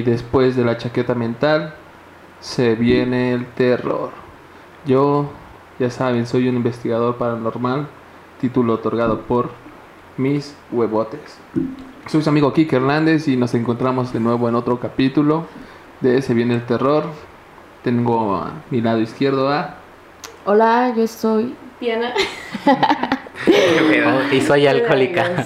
Y después de la chaqueta mental se viene el terror. Yo, ya saben, soy un investigador paranormal, título otorgado por mis huevotes. Soy su amigo Kike Hernández y nos encontramos de nuevo en otro capítulo de Se viene el terror. Tengo a mi lado izquierdo a... Hola, yo soy Diana. y soy alcohólica.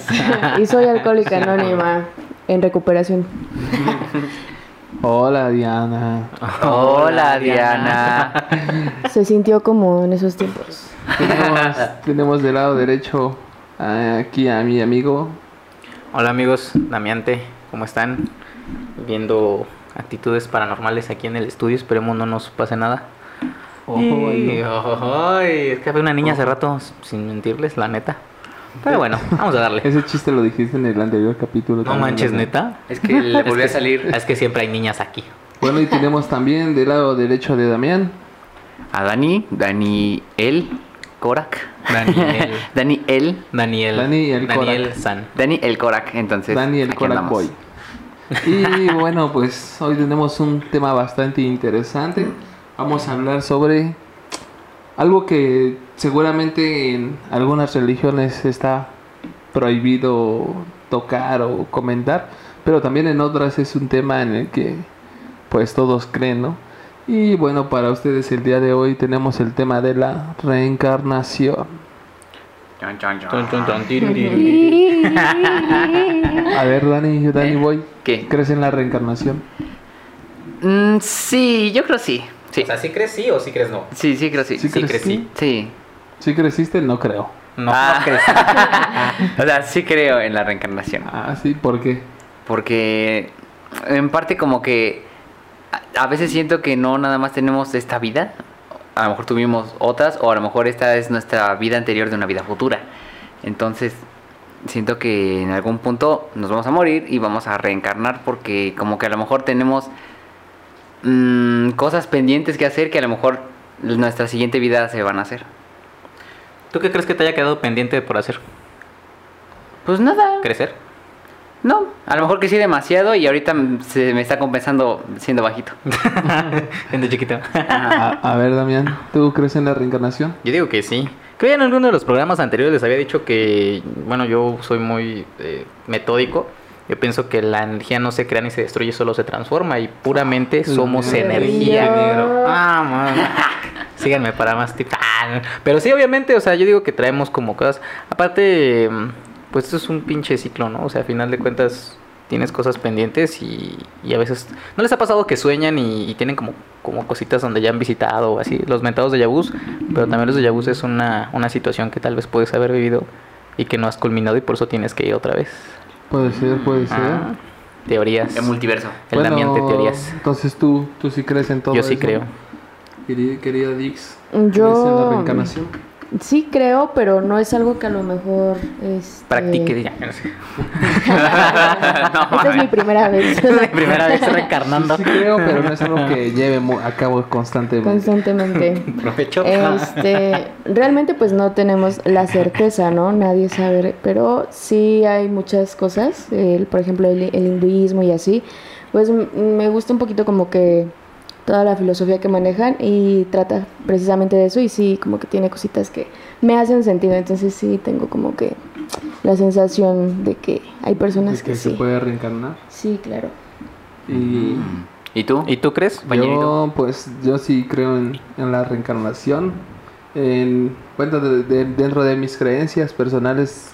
y soy alcohólica anónima en recuperación. Hola Diana. Hola Diana. Se sintió como en esos tiempos. Tenemos, tenemos del lado derecho aquí a mi amigo. Hola amigos, Damiante, ¿cómo están? Viendo actitudes paranormales aquí en el estudio, esperemos no nos pase nada. es que había una niña hace rato, sin mentirles, la neta. Pero bueno, vamos a darle. Ese chiste lo dijiste en el anterior capítulo. No manches, neta. Es que le volvió a salir. Es que siempre hay niñas aquí. Bueno, y tenemos también del lado derecho de Damián. A Dani, Daniel Korak. Daniel. Daniel. Daniel. Daniel Daniel San. Daniel el Korak, entonces. Daniel Korak Boy. Y bueno, pues hoy tenemos un tema bastante interesante. Vamos a hablar sobre algo que seguramente en algunas religiones está prohibido tocar o comentar, pero también en otras es un tema en el que pues todos creen, ¿no? Y bueno, para ustedes el día de hoy tenemos el tema de la reencarnación. A ver, Dani, Dani Boy, ¿qué? ¿Crees en la reencarnación? Mm, sí, yo creo sí. Sí. O sea, ¿sí crees sí o sí crees no? Sí, sí creo sí. ¿Sí, crecí? Sí. ¿Sí creciste? No creo. No, ah. o sea, sí creo en la reencarnación. Ah, sí, ¿por qué? Porque en parte como que a veces siento que no nada más tenemos esta vida, a lo mejor tuvimos otras o a lo mejor esta es nuestra vida anterior de una vida futura. Entonces, siento que en algún punto nos vamos a morir y vamos a reencarnar porque como que a lo mejor tenemos mmm, cosas pendientes que hacer que a lo mejor nuestra siguiente vida se van a hacer. ¿Tú qué crees que te haya quedado pendiente por hacer? Pues nada. ¿Crecer? No, a lo mejor crecí demasiado y ahorita se me está compensando siendo bajito. siendo chiquito. a, ver, Damián, ¿tú crees en la reencarnación? Yo digo que sí. Creo que en alguno de los programas anteriores les había dicho que, bueno, yo soy muy eh, metódico. Yo pienso que la energía no se crea ni se destruye, solo se transforma y puramente somos energía. Ah, Síganme para más tips. Ah, pero sí, obviamente, o sea, yo digo que traemos como cosas. Aparte pues esto es un pinche ciclo, ¿no? O sea, a final de cuentas tienes cosas pendientes y, a veces no les ha pasado que sueñan y, tienen como, como cositas donde ya han visitado o así, los mentados de Yabús, pero también los de Yabús es una, una situación que tal vez puedes haber vivido y que no has culminado y por eso tienes que ir otra vez. Puede ser, puede ser. Ah, teorías. El multiverso. El ambiente teorías. Entonces tú, tú sí crees en todo Yo sí creo. Querida, Dix, Yo... ¿crees en la reencarnación? Sí creo, pero no es algo que a lo mejor... Este... Practique ya. Esta es mi primera vez. es mi primera vez reencarnando. Sí, creo, pero no es algo que lleve a cabo constantemente. Constantemente. Provecho. Este, realmente pues no tenemos la certeza, ¿no? Nadie sabe, pero sí hay muchas cosas, el, por ejemplo el, el hinduismo y así. Pues me gusta un poquito como que toda la filosofía que manejan y trata precisamente de eso y sí, como que tiene cositas que me hacen sentido, entonces sí tengo como que la sensación de que hay personas que, se puede reencarnar. Sí, claro. Y, ¿Y tú? ¿Y tú crees? Yo, pues, yo sí creo en, la reencarnación. En, bueno, dentro de mis creencias personales,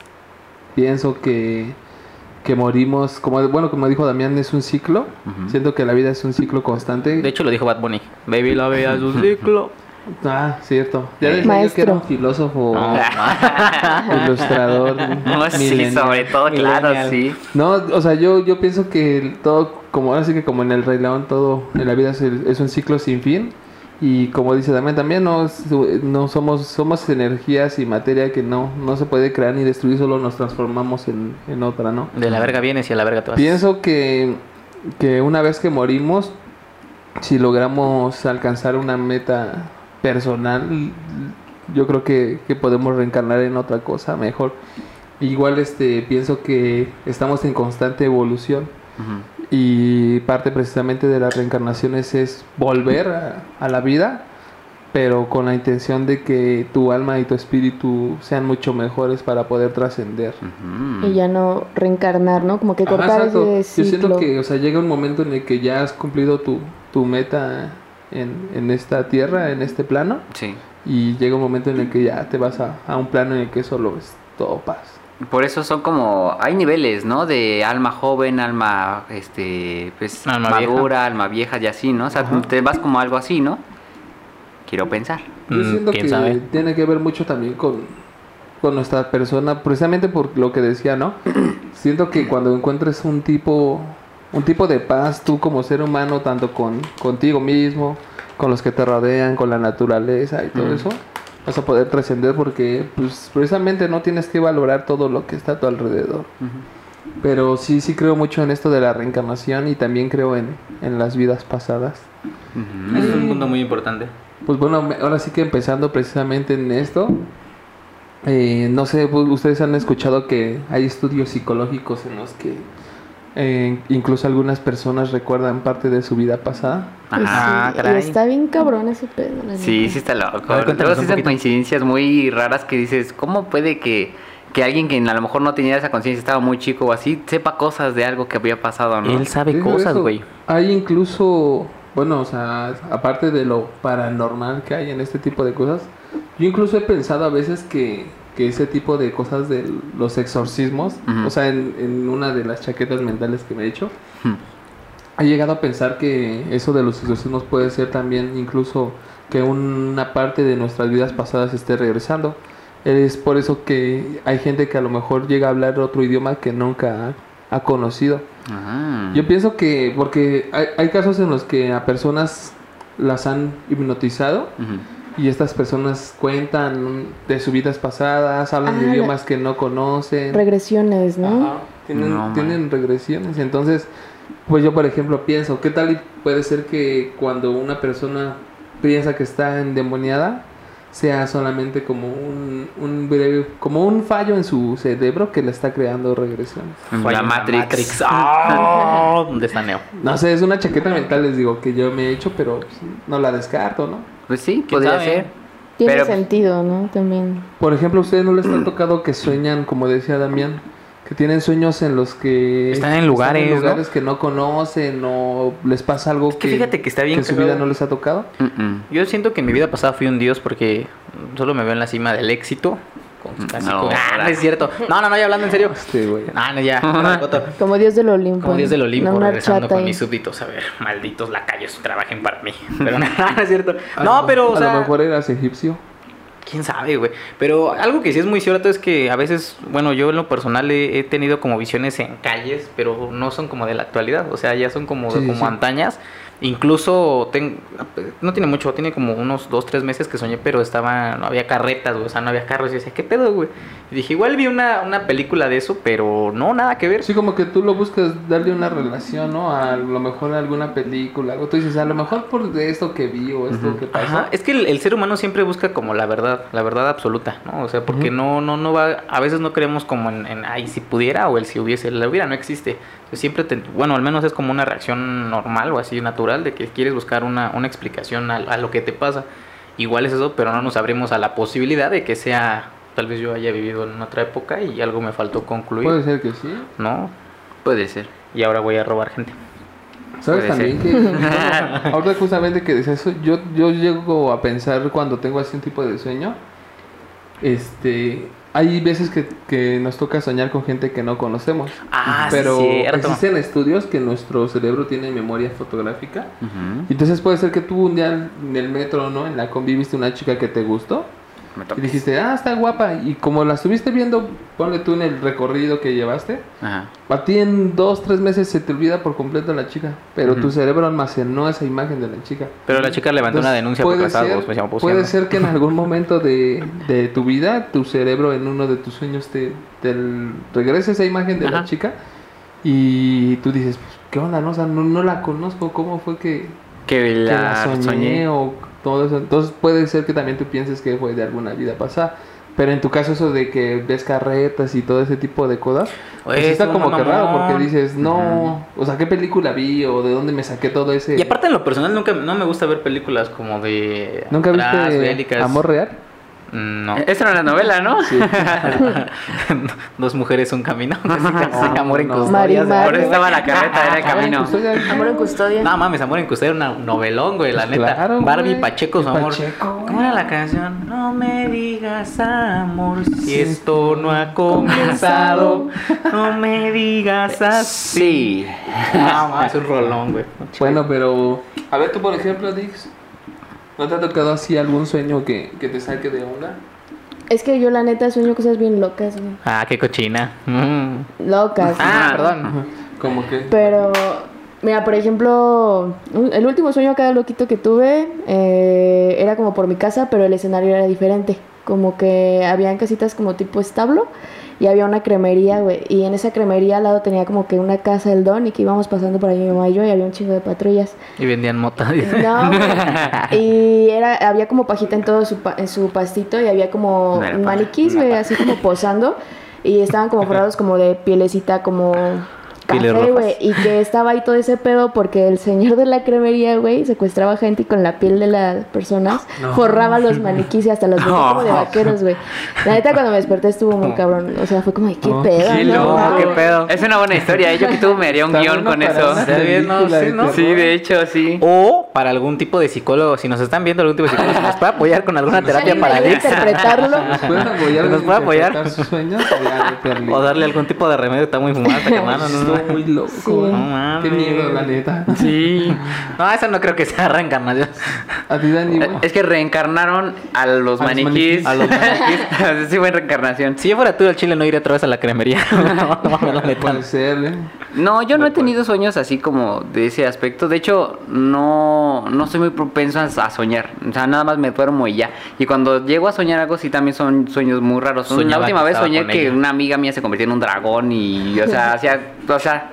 pienso que que morimos, como bueno, como dijo Damián, es un ciclo. Siento que la vida es un ciclo constante. De hecho, lo dijo Bad Bunny. Baby, la vida es un ciclo. Ah, cierto. Ya decía yo que era un filósofo, ilustrador. No, sí, sobre todo, claro, sí. No, o sea, yo, yo pienso que todo, como ahora sí que como en el Rey León, todo en la vida es un ciclo sin fin. Y como dice también, también no, no somos, somos energías y materia que no, no se puede crear ni destruir, solo nos transformamos en, en otra, ¿no? De la verga vienes y a la verga te vas. Pienso que, que una vez que morimos, si logramos alcanzar una meta personal, yo creo que, que podemos reencarnar en otra cosa mejor. Igual este pienso que estamos en constante evolución Y parte precisamente de las reencarnaciones es volver a, a la vida, pero con la intención de que tu alma y tu espíritu sean mucho mejores para poder trascender. Y ya no reencarnar, ¿no? Como que Ajá, cortar exacto. ese Yo siento ciclo. que, o sea, llega un momento en el que ya has cumplido tu, tu meta en, en esta tierra, en este plano, Sí. y llega un momento en el que ya te vas a, a un plano en el que solo es todo paz. Por eso son como, hay niveles, ¿no? De alma joven, alma, este, pues, Alma madura, alma vieja y así, ¿no? O sea, Ajá. te vas como algo así, ¿no? Quiero pensar. Yo Mm, siento ¿Quién que sabe? tiene que ver mucho también con, con nuestra persona, precisamente por lo que decía, ¿no? Siento que cuando encuentres un tipo, un tipo de paz, tú como ser humano, tanto con contigo mismo, con los que te rodean, con la naturaleza y todo Ujú. eso, vas a poder trascender porque, pues, precisamente no tienes que valorar todo lo que está a tu alrededor. Pero sí, sí creo mucho en esto de la reencarnación y también creo en, en las vidas pasadas. Ese es un punto muy importante. Pues bueno, ahora sí que empezando precisamente en esto, eh, no sé, pues, ustedes han escuchado que hay estudios psicológicos en los que eh, incluso algunas personas recuerdan parte de su vida pasada. Pues Ajá, sí, está bien cabrón ese pedo. Sí, sí está loco. Luego sí poquito. coincidencias muy raras que dices, ¿cómo puede que, que alguien que a lo mejor no tenía esa conciencia, estaba muy chico o así, sepa cosas de algo que había pasado, ¿no? Él sabe Digo cosas, güey. Hay incluso, bueno, o sea, aparte de lo paranormal que hay en este tipo de cosas, yo incluso he pensado a veces que, que ese tipo de cosas de los exorcismos, Ujú. o sea, en, en una de las chaquetas mentales que me he hecho, Hmm. he llegado a pensar que eso de los exorcismos puede ser también incluso que una parte de nuestras vidas pasadas esté regresando. Es por eso que hay gente que a lo mejor llega a hablar otro idioma que nunca ha, ha conocido. Ah. Yo pienso que, porque hay, hay casos en los que a personas las han hipnotizado Ujú. Y estas personas cuentan de sus vidas pasadas, hablan Ah, de la- idiomas que no conocen. Regresiones, ¿no? Ajá, Tienen, No, tienen regresiones. Entonces, pues yo, por ejemplo, pienso, ¿qué tal y puede ser que cuando una persona piensa que está endemoniada, sea solamente como un, un breve, como un fallo en su cerebro que le está creando regresiones? La Matrix. ¡Ah! ¿Dónde está Neo? No sé, es una chaqueta mental, les digo, que yo me he hecho, pero pues, no la descarto, ¿no? Pues sí, ¿Quién podría sabe? ser. Tiene Pero- sentido, ¿no? También. Por ejemplo, ¿a ustedes no les ha tocado que sueñan, como decía Damián, que tienen sueños en los que Están en lugares, ¿no? lugares que no conocen o les pasa algo Es que fíjate que está bien en su vida no les ha tocado? Mm-mm. Yo siento que en mi vida pasada fui un dios porque solo me veo en la cima del éxito. Con- casi No, con- ah, no es cierto. No, no, no, ya hablando en serio. Este, güey. Ah, no, ya. Como Dios del Olimpo. Como Dios del ¿no? Olimpo, una regresando con ahí. mis súbditos. A ver, malditos lacayos, trabajen para mí. Pero no, no es cierto. A No, lo- pero, o a sea, lo mejor eras egipcio. quién sabe, güey. Pero algo que sí es muy cierto es que a veces, bueno, yo en lo personal he, he tenido como visiones en calles, pero no son como de la actualidad. O sea, ya son como, sí, como sí. antañas. Incluso ten- no tiene mucho, tiene como unos dos, tres meses que soñé, pero estaba, no había carretas, güey, o sea, no había carros. Y decía, ¿qué pedo, güey? Y dije, igual vi una, una película de eso, pero no, nada que ver. Sí, como que tú lo buscas darle una relación, ¿no? A lo mejor a alguna película. Algo tú dices, a lo mejor por de esto que vi o esto que pasó. Ajá, es que el, el ser humano siempre busca como la verdad, la verdad absoluta, ¿no? O sea, porque no, no, no va, a veces no creemos como en, en, ay, si pudiera o el si hubiese, el hubiera no existe. Siempre, te- bueno, al menos es como una reacción normal o así natural de que quieres buscar una, una explicación a, a lo que te pasa. Igual es eso, pero no nos abrimos a la posibilidad de que sea, tal vez yo haya vivido en otra época y algo me faltó concluir, Puede ser que sí. ¿no? Puede ser. Y ahora voy a robar gente. ¿Sabes también que ahorita justamente que dices eso, yo, yo llego a pensar cuando tengo así un tipo de sueño, este, hay veces que, que nos toca soñar con gente que no conocemos, Ah, sí, pero cierto. existen estudios que nuestro cerebro tiene memoria fotográfica, y entonces puede ser que tú un día en el metro, ¿no? En la combi viste una chica que te gustó, y dijiste, ah, está guapa, y como la estuviste viendo, ponle tú en el recorrido que llevaste, Ajá. a ti en dos, tres meses se te olvida por completo la chica, pero tu cerebro almacenó esa imagen de la chica. Pero la chica levantó una Entonces, denuncia por ser- pues Puede ser que en algún momento de, de tu vida, tu cerebro en uno de tus sueños te, te regrese esa imagen de la chica y tú dices, pues, ¿qué onda? No, O sea, no, no la conozco, ¿cómo fue que, Que la soñé, soñé. o todo eso? Entonces puede ser que también tú pienses que fue de alguna vida pasada. Pero en tu caso eso de que ves carretas y todo ese tipo de cosas, pues Oye, sí está es como que raro porque dices, no, o sea, ¿qué película vi o de dónde me saqué todo ese... Y aparte en lo personal nunca no me gusta ver películas como de ¿Nunca atrás, viste bélicas. Amor Real? No. Esa era la novela, ¿no? Sí. Dos mujeres un camino. Casi, casi, No, amor en custodia. Eso estaba la carreta, era el camino. Custodia. Amor en custodia. No mames, amor en custodia era un novelón, güey, la neta. claro, Barbie. Pacheco, su amor. Pacheco. ¿Cómo era la canción? No me digas amor si esto no ha comenzado. No me digas así. Sí. No, mames, es un rolón, güey. Bueno, pero... A ver, tú por ejemplo, Dix, ¿no te ha tocado así algún sueño que, que te saque de onda? Es que yo la neta sueño cosas bien locas, güey. Ah, qué cochina. Mm. Locas. Ah, perdón. Como que... Pero, mira, por ejemplo, el último sueño acá loquito que tuve eh, era como por mi casa, pero el escenario era diferente. Como que habían casitas como tipo establo y había una cremería, güey. Y en esa cremería al lado tenía como que una casa del don y que íbamos pasando por ahí mi mamá y yo y había un chingo de patrullas. Y vendían mota. No, güey. y era, había como pajita en todo su, en su pastito y había como No maniquís, güey, así como posando. Y estaban como forrados como de pielecita, como café, rojas. güey. Y que estaba ahí todo ese pedo porque el señor de la cremería, güey, secuestraba gente y con la piel de las personas No. forraba los maniquís y hasta los vestía como de No. vaqueros, güey. La neta, cuando me desperté estuvo muy cabrón. O sea, fue como, de, ¿qué No. pedo? Qué no? loco, No, qué güey. pedo. Es una buena historia, ¿eh? yo que tú me haría un guion con eso. una Está bien, no, película sí, de ¿no? terror. Sí, de hecho, sí. O para algún tipo de psicólogo, si nos están viendo algún tipo de psicólogo, si nos puede apoyar con alguna terapia para interpretarlo. ¿Nos pueden apoyar? ¿Nos puede apoyar? sus sueños? O meterle? O darle algún tipo de remedio, está muy fumada esta hermano, no, no. Muy loco. Sí. ¿eh? No mames. Qué miedo, la neta. Sí. No, esa no creo que sea reencarnación. A ti, Dani, Eh, güey. Es que reencarnaron a los A los maniquís. A los maniquís. sí, fue reencarnación. Si yo fuera tú al chile, no iría otra vez a la cremería. no, no mames, la neta. Puede ser, ¿eh? No, yo no he tenido sueños así como de ese aspecto. De hecho, no, no soy muy propenso a, a soñar. O sea, nada más me duermo y ya. Y cuando llego a soñar algo, sí también son sueños muy raros. la última vez soñé que ella. una amiga mía se convirtió en un dragón y, o sea, hacía, o sea,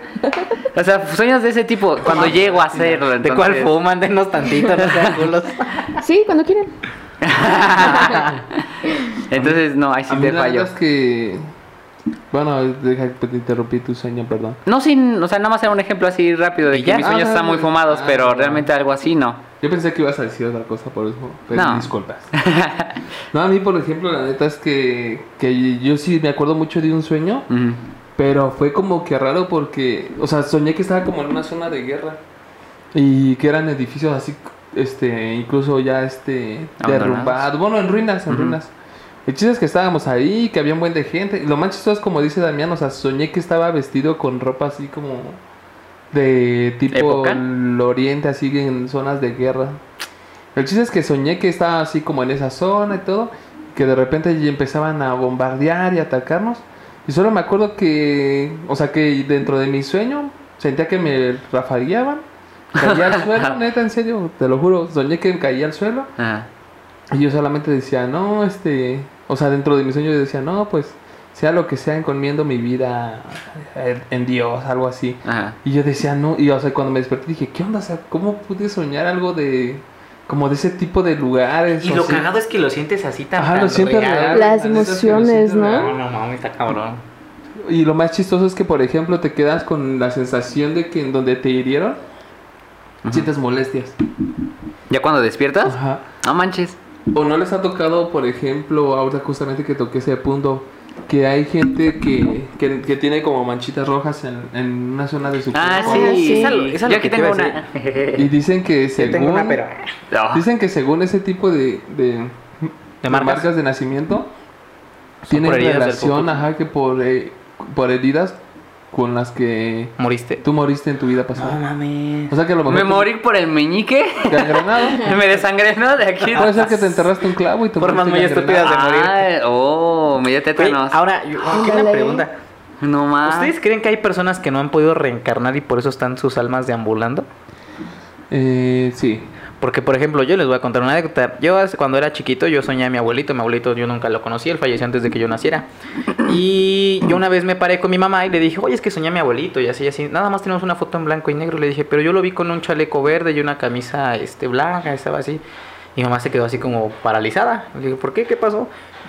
o sea, sueños de ese tipo. Cuando llego a hacerlo. ¿De cuál entonces- fuman? Denos tantito, no sean culos. Sí, cuando quieran. Entonces, no, ahí sí A mí te la fallo. verdad es que... Bueno, deja que te interrumpí tu sueño, perdón. No, sin, o sea, nada más era un ejemplo así rápido de que ya. mis sueños Ah, están muy ah, fumados, ah, pero ah. realmente algo así no. Yo pensé que ibas a decir otra cosa por eso, pero No. disculpas. no, a mí, por ejemplo, la neta es que, que yo sí me acuerdo mucho de un sueño, Ujú. Pero fue como que raro porque, o sea, soñé que estaba como en una zona de guerra y que eran edificios así, este, incluso ya, este, derrumbados, bueno, en ruinas, en ruinas. El chiste es que estábamos ahí, que había un buen de gente. Lo más chistoso es como dice Damián, o sea, soñé que estaba vestido con ropa así como de tipo ¿Época? el oriente, así en zonas de guerra. El chiste es que soñé que estaba así como en esa zona y todo, que de repente empezaban a bombardear y atacarnos. Y solo me acuerdo que, o sea, que dentro de mi sueño sentía que me rafagueaban, caía al suelo, neta, en serio, te lo juro, soñé que caía al suelo. Ajá. Y yo solamente decía, no, este, o sea, dentro de mi sueño yo decía, no, pues, sea lo que sea, encomiendo mi vida en, Dios, algo así. Ajá. Y yo decía, no, y o sea, cuando me desperté dije, ¿qué onda? O sea, ¿cómo pude soñar algo de, como de ese tipo de lugares? Y lo así? cagado es que lo sientes así tan, Ajá, tan lo siento real. real. Las emociones, ¿no? real. No, no mames, está cabrón. Y lo más chistoso es que, por ejemplo, te quedas con la sensación de que en donde te hirieron, sientes molestias. ¿Ya cuando despiertas? Ajá. No manches. ¿O no les ha tocado, por ejemplo, ahora justamente que toqué ese punto, que hay gente que, que, que tiene como manchitas rojas en, en una zona de su Ah, cuerpo? sí. sí. Esa lo que te tengo una. Y dicen que Yo según, tengo una, pero... No. dicen que según ese tipo de, de, de marcas? marcas? de nacimiento, tienen relación, ajá, que por, eh, por heridas con las que ¿Moriste? tú moriste en tu vida No pasada. mames. O sea que a lo mejor Me morí por el meñique. gangrenado. Me desangré, ¿no? De aquí. Puede ser que te enterraste un clavo y te Formas muy estúpidas de morir. Oh, me dio Oye, tétanos. ahora, yo aquí una pregunta. No más. ¿Ustedes creen que hay personas que no han podido reencarnar y por eso están sus almas deambulando? Eh, sí. Porque, por ejemplo, yo les voy a contar una anécdota. Yo cuando era chiquito, yo soñé a mi abuelito. Mi abuelito yo nunca lo conocí, él falleció antes de que yo naciera. Y yo una vez me paré con mi mamá y le dije, oye, es que soñé a mi abuelito y así, y así. Nada más tenemos una foto en blanco y negro. Le dije, pero yo lo vi con un chaleco verde y una camisa este, blanca, estaba así. Y mamá se quedó así como paralizada. Le dije, ¿por qué? ¿Qué pasó?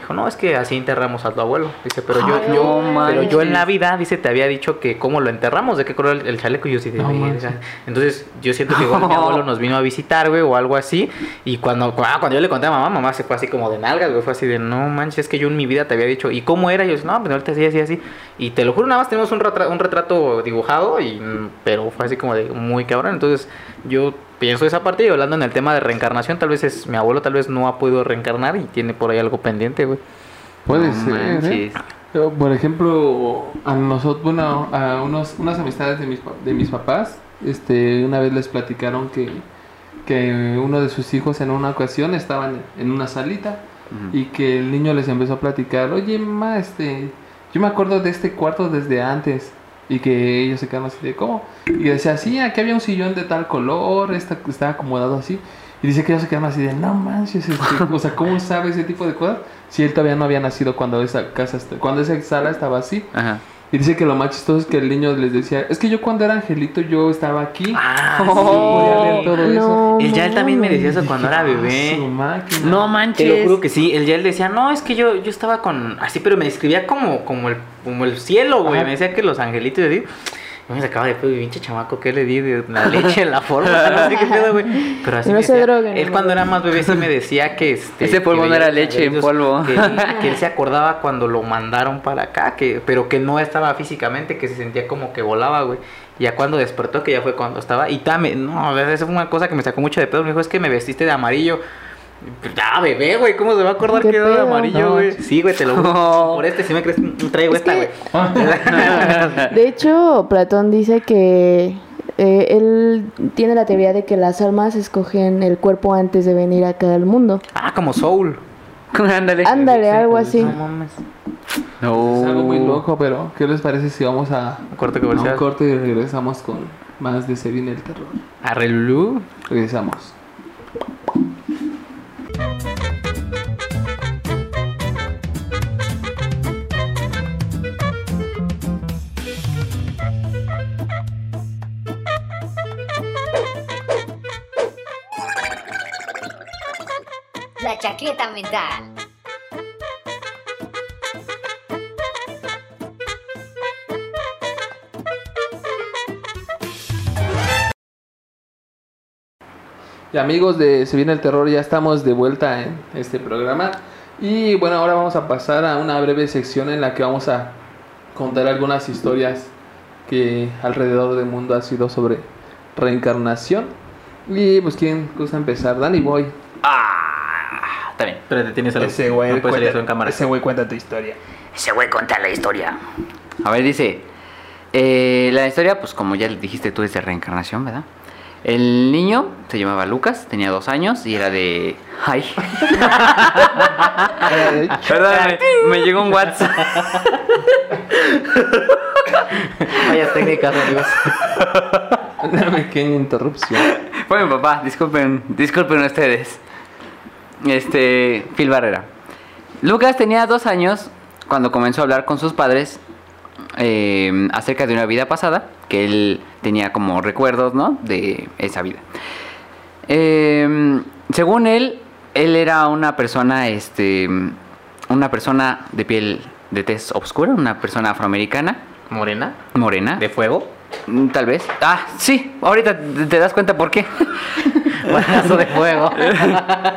Dijo, no, es que así enterramos a tu abuelo. Dice, pero yo, Ay, yo, no pero yo en la vida, dice, te había dicho que cómo lo enterramos, de qué color el, el chaleco. Y yo sí, No. Entonces, yo siento que igual mi abuelo nos vino a visitar, güey, o algo así. Y cuando, ah, cuando yo le conté a mamá, mamá se fue así como de nalgas, güey, fue así de, no manches, es que yo en mi vida te había dicho, ¿y cómo era? Y yo, no, pues ahorita sí, así, así. Y te lo juro, nada más tenemos un, retra- un retrato dibujado, y, mm, pero fue así como de muy cabrón. Entonces, yo pienso esa parte y hablando en el tema de reencarnación, tal vez es mi abuelo, tal vez no ha podido reencarnar y tiene por ahí algo pendiente, güey. Puede No ser, ¿eh? Yo, Por ejemplo, a nosotros, bueno, a unos, unas amistades de mis, pa- de mis papás, este, una vez les platicaron que, que uno de sus hijos en una ocasión estaban en una salita y que el niño les empezó a platicar, oye, mamá, este, yo me acuerdo de este cuarto desde antes. Y que ellos se quedaron así de, ¿cómo? Y decía, sí, aquí había un sillón de tal color, esta, estaba acomodado así. Y dice que ellos se quedaron así de, no manches, este, o sea, ¿cómo sabe ese tipo de cosas? Si él todavía no había nacido cuando esa casa, cuando esa sala estaba así. Ajá. Y dice que lo más chistoso es que el niño les decía, es que yo cuando era angelito yo estaba aquí. Ah, podía ver todo eso. El Yael también me decía eso Y cuando era "Ah, bebé. su máquina". No Te manches. lo juro que sí, el Yael decía, no, es que yo, yo estaba con, así, pero me describía como, como, el, como el cielo, güey. Me decía que los angelitos, así, yo me sacaba de pedo, y pinche chamaco, ¿qué le di? De la leche, la forma, no sé qué pedo, güey. Pero así No me se decía. droguen, Él no cuando era más bebé sí me decía que este... Ese polvo que no era leche en polvo. Que, que él se acordaba cuando lo mandaron para acá, que, pero que no estaba físicamente, que se sentía como que volaba, güey. Y ya cuando despertó, que ya fue cuando estaba. Y también, no, esa fue una cosa que me sacó mucho de pedo. Me dijo, es que me vestiste de amarillo. Ya, bebé, güey, ¿cómo se va a acordar ¿Qué que era amarillo, güey? sí. Sí, güey, te lo juro. No. Por este, si me crees, traigo Es esta, que- güey. De hecho, Platón dice que eh, él tiene la teoría de que las almas escogen el cuerpo antes de venir acá al mundo. Ah, como Soul. Ándale. Ándale, algo así. No mames. No. Es algo muy loco, pero ¿qué les parece si vamos a, Un corte a un comercial. corte y regresamos con más de Se viene el terror? Arrelú. Regresamos. Y amigos de Se viene el terror, ya estamos de vuelta en este programa. Y bueno, ahora vamos a pasar a una breve sección en la que vamos a contar algunas historias que alrededor del mundo ha sido sobre reencarnación. Y pues, ¿quién gusta empezar? Danny Boy. Está bien. Pero te tienes algo. Ese güey, No cuenta, eso en cámara. ese güey cuenta tu historia. Ese güey cuenta la historia. A ver, dice. eh, la historia, pues como ya le dijiste tú, es de reencarnación, ¿verdad? El niño se llamaba Lucas, tenía dos años y era de. Ay. Perdóname, me llegó un WhatsApp. Vaya técnicas, amigos. Una pequeña interrupción. Fue mi papá, disculpen, disculpen ustedes. Este, Phil Barrera. Lucas tenía dos años cuando comenzó a hablar con sus padres eh, acerca de una vida pasada, que él tenía como recuerdos, ¿no? De esa vida. Eh, según él, él era una persona, este, una persona de piel de tez oscura, una persona afroamericana, Morena. morena. De fuego. Mm, Tal vez. Ah, sí, ahorita te das cuenta por qué. Brazo de fuego.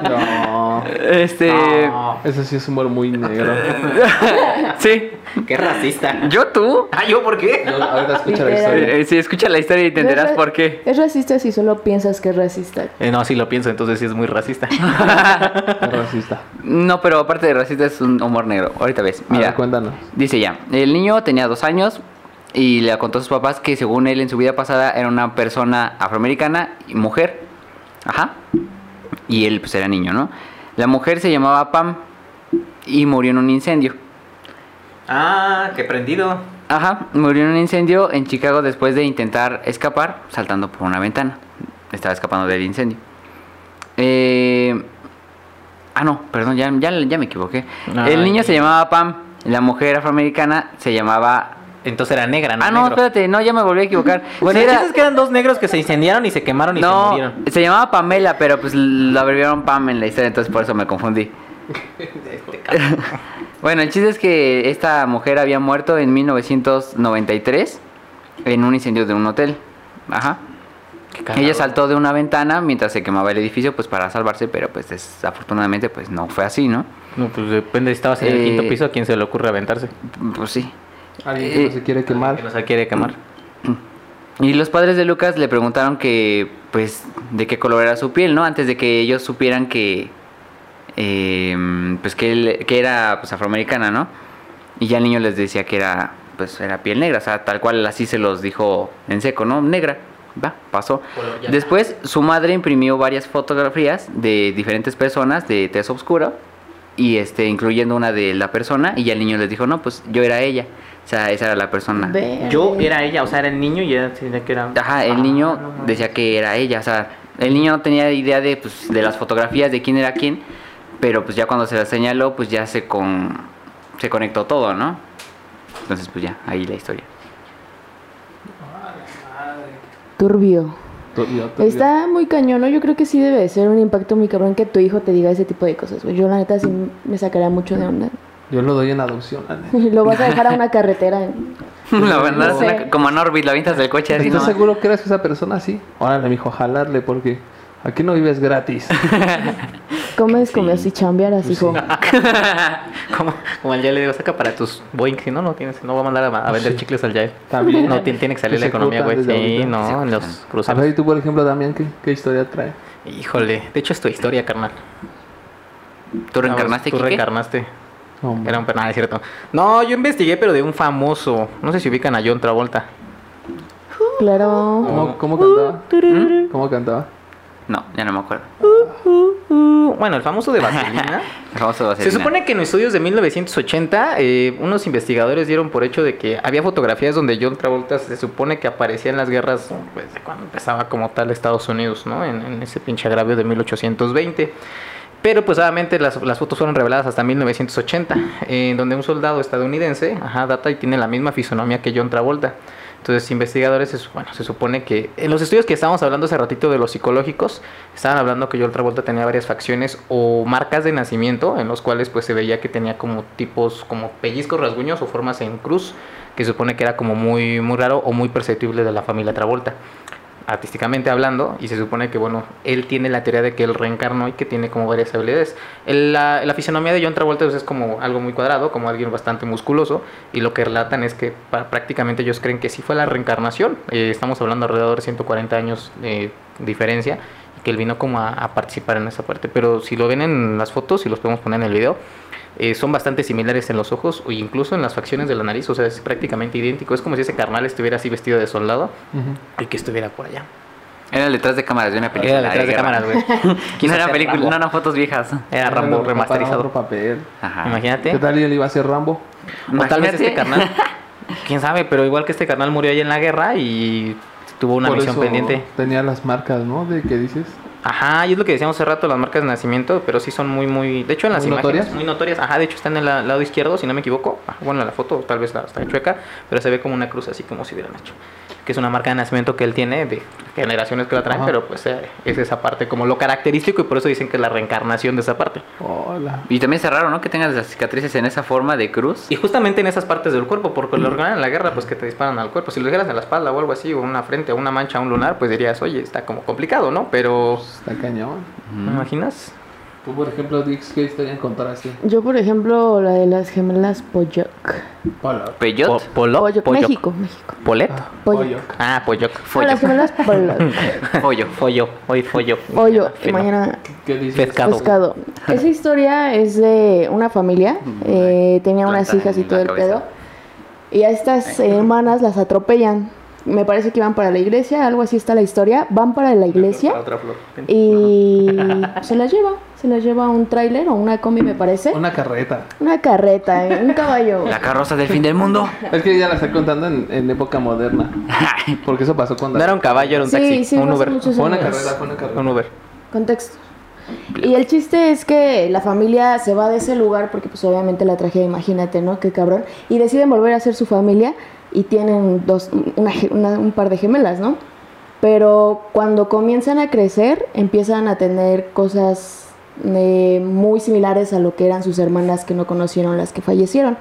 No. Este. No. Eso sí es humor muy negro. Sí. Qué racista. ¿Yo tú? Ah, ¿yo por qué? Yo- ahorita escucha la historia. Eh, sí, escucha la historia y te enterarás ra- por qué. Es racista si solo piensas que es racista. Eh, no, sí lo pienso, entonces sí es muy racista. Es racista. No, pero aparte de racista es un humor negro. Ahorita ves. Mira, Mira, cuéntanos. dice ya. El niño tenía dos años y le contó a sus papás que según él en su vida pasada era una persona afroamericana y mujer. Ajá. Y él pues era niño, ¿no? La mujer se llamaba Pam y murió en un incendio. ah, qué prendido. Ajá, murió en un incendio en Chicago después de intentar escapar saltando por una ventana. Estaba escapando del incendio. Eh, ah, no, perdón, ya, ya, ya me equivoqué. Ay. El niño se llamaba Pam, la mujer afroamericana se llamaba... Entonces era negra, ¿no? Ah, no, Negro. espérate, no, ya me volví a equivocar. Bueno, Sí, el era- chiste es que eran dos negros que se incendiaron y se quemaron y se no, murieron. se llamaba Pamela, pero pues lo abreviaron Pam en la historia, entonces por eso me confundí. Bueno, el chiste es que esta mujer había muerto en 1993 en un incendio de un hotel. Ajá. Ella saltó de una ventana mientras se quemaba el edificio pues para salvarse, pero pues desafortunadamente pues no fue así, ¿no? No, pues depende si estabas en el Eh, quinto piso, a quién se le ocurre aventarse. Pues sí. Alguien que no se quiere Que quemar. no se quiere quemar. Y los padres de Lucas le preguntaron que, pues, de qué color era su piel, ¿no? Antes de que ellos supieran que, eh, pues, que, él- que era, pues, afroamericana, ¿no? Y ya el niño les decía que era, pues, era piel negra, o sea, tal cual así se los dijo en seco, ¿no? Negra. Va, pasó. Después, su madre imprimió varias fotografías de diferentes personas de tez oscura y, este, incluyendo una de la persona y ya el niño les dijo, no, pues, yo era ella. O sea, esa era la persona. Verde. Yo era ella, o sea, era el niño y ella tenía que era. Ajá, el Ah, niño no decía que era ella, o sea, el niño no tenía idea de, pues, de las fotografías de quién era quién, pero pues ya cuando se las señaló, pues ya se con se conectó todo, ¿no? Entonces, pues ya, ahí la historia. Turbio. Está muy cañón, ¿no? Yo creo que sí debe de ser un impacto muy cabrón que tu hijo te diga ese tipo de cosas. güey. Yo la neta sí me sacaría mucho de onda. Yo lo doy en adopción. Lo vas a dejar a una carretera. la verdad, no sé. una- como en Orbit, la avientas del coche así, ¿Estás ¿no? seguro que eres esa persona así? Órale, mijo, jalarle porque aquí no vives gratis. Comes, comes y chambearas, hijo. como, como al Yael le digo, saca para tus Boeing, si no, no tienes, no va a mandar a, a vender chicles al Yael. También. No, tiene, tiene que salir Que la economía, güey. Sí, ahorita. no, en los A ver, cruceros. y tú, por ejemplo, Damián, ¿qué, qué historia trae? Híjole, de hecho es tu historia, carnal. ¿Tú reencarnaste, Tú Quique? reencarnaste. No, Era un nada, es cierto. No, yo investigué, pero de un famoso. No sé si ubican a John Travolta. Claro. ¿Cómo, cómo cantaba? ¿Mm? ¿Cómo cantaba? No, ya no me acuerdo. Uh, bueno, el famoso de Vaselina. El famoso Se Vaselina. supone que en estudios de 1980, eh, unos investigadores dieron por hecho de que había fotografías donde John Travolta se supone que aparecía en las guerras, pues, de cuando empezaba como tal Estados Unidos, ¿no? En, en ese pinche agravio de 1820. Pero pues obviamente las, las fotos fueron reveladas hasta 1980, en donde un soldado estadounidense, ajá, data y tiene la misma fisonomía que John Travolta. Entonces, investigadores, bueno, se supone que en los estudios que estábamos hablando hace ratito de los psicológicos, estaban hablando que John Travolta tenía varias facciones o marcas de nacimiento en los cuales pues se veía que tenía como tipos como pellizcos, rasguños o formas en cruz, que se supone que era como muy muy raro o muy perceptible de la familia Travolta artísticamente hablando y se supone que bueno él tiene la teoría de que él reencarnó y que tiene como varias habilidades. El- la, la fisonomía de John Travolta pues, es como algo muy cuadrado como alguien bastante musculoso y lo que relatan es que prácticamente ellos creen que sí fue la reencarnación. Eh, estamos hablando alrededor de 140 años de diferencia y que él vino como a, participar en esa parte. Pero si lo ven en las fotos y los podemos poner en el video eh, son bastante similares en los ojos o incluso en las facciones de la nariz, o sea, es prácticamente idéntico. Es como si ese carnal estuviera así vestido de soldado y que estuviera por allá. Era el detrás de cámaras de una película. Era detrás de cámaras, güey. No películas, Rambo. no eran fotos viejas. Era Era Rambo para remasterizado. Otro papel. Ajá. ¿Qué Imagínate. tal y él iba a ser Rambo? O tal vez este carnal. Quién sabe, pero igual que este carnal murió ahí en la guerra y tuvo una Por misión eso pendiente. Tenía las marcas, ¿no? De que dices. Ajá, y es lo que decíamos hace rato, las marcas de nacimiento, pero sí son muy, muy. De hecho, en las ¿Muy imágenes. notorias? Muy notorias. Ajá, de hecho, está en el la- lado izquierdo, si no me equivoco. Ah, Bueno, en la foto tal vez la está chueca, pero se ve como una cruz así como si hubieran hecho. Que es una marca de nacimiento que él tiene de generaciones que la traen, Ajá. pero pues eh, es esa parte como lo característico y por eso dicen que es la reencarnación de esa parte. Hola. Y también es raro, ¿no? Que tengas las cicatrices en esa forma de cruz. Y justamente en esas partes del cuerpo, porque lo ordenan en la guerra, pues que te disparan al cuerpo. Si lo dijeras en la espalda o algo así, o una frente, o una mancha, un lunar, pues dirías, oye, está como complicado, ¿no? Pero, Está cañón. ¿me imaginas? Tú, por ejemplo, Dix, ¿qué historia encontraste? Yo, por ejemplo, la de las gemelas Poyoc. Hola. Peyot. Po- polo- Poyoc, pollo- México, México. ¿Polet? Pollo. Ah, pollo. Ah, las gemelas Poyoc. Pollo. Follo, hoy follo. Y Fino. mañana ¿Qué dices? Pescado. pescado. Esa historia es de una familia. eh, tenía unas hijas y todo el cabeza. pedo. Y a estas hermanas las atropellan. Me parece que iban para la iglesia, algo así está la historia. Van para la iglesia Otra flor. y se las lleva. Se las lleva un tráiler o una combi, me parece. Una carreta. Una carreta, eh, un caballo. La carroza del fin del mundo. Es que ya la estoy contando en, en época moderna. Porque eso pasó cuando. No era un caballo, era un taxi. Sí, sí, un Uber. Fue una años. carrera, fue una carrera. Un Uber. Contexto. Y el chiste es que la familia se va de ese lugar porque pues obviamente la tragedia, imagínate, ¿no? Qué cabrón. Y deciden volver a ser su familia y tienen dos, una ge- una- un par de gemelas, ¿no? Pero cuando comienzan a crecer empiezan a tener cosas eh, muy similares a lo que eran sus hermanas que no conocieron las que fallecieron.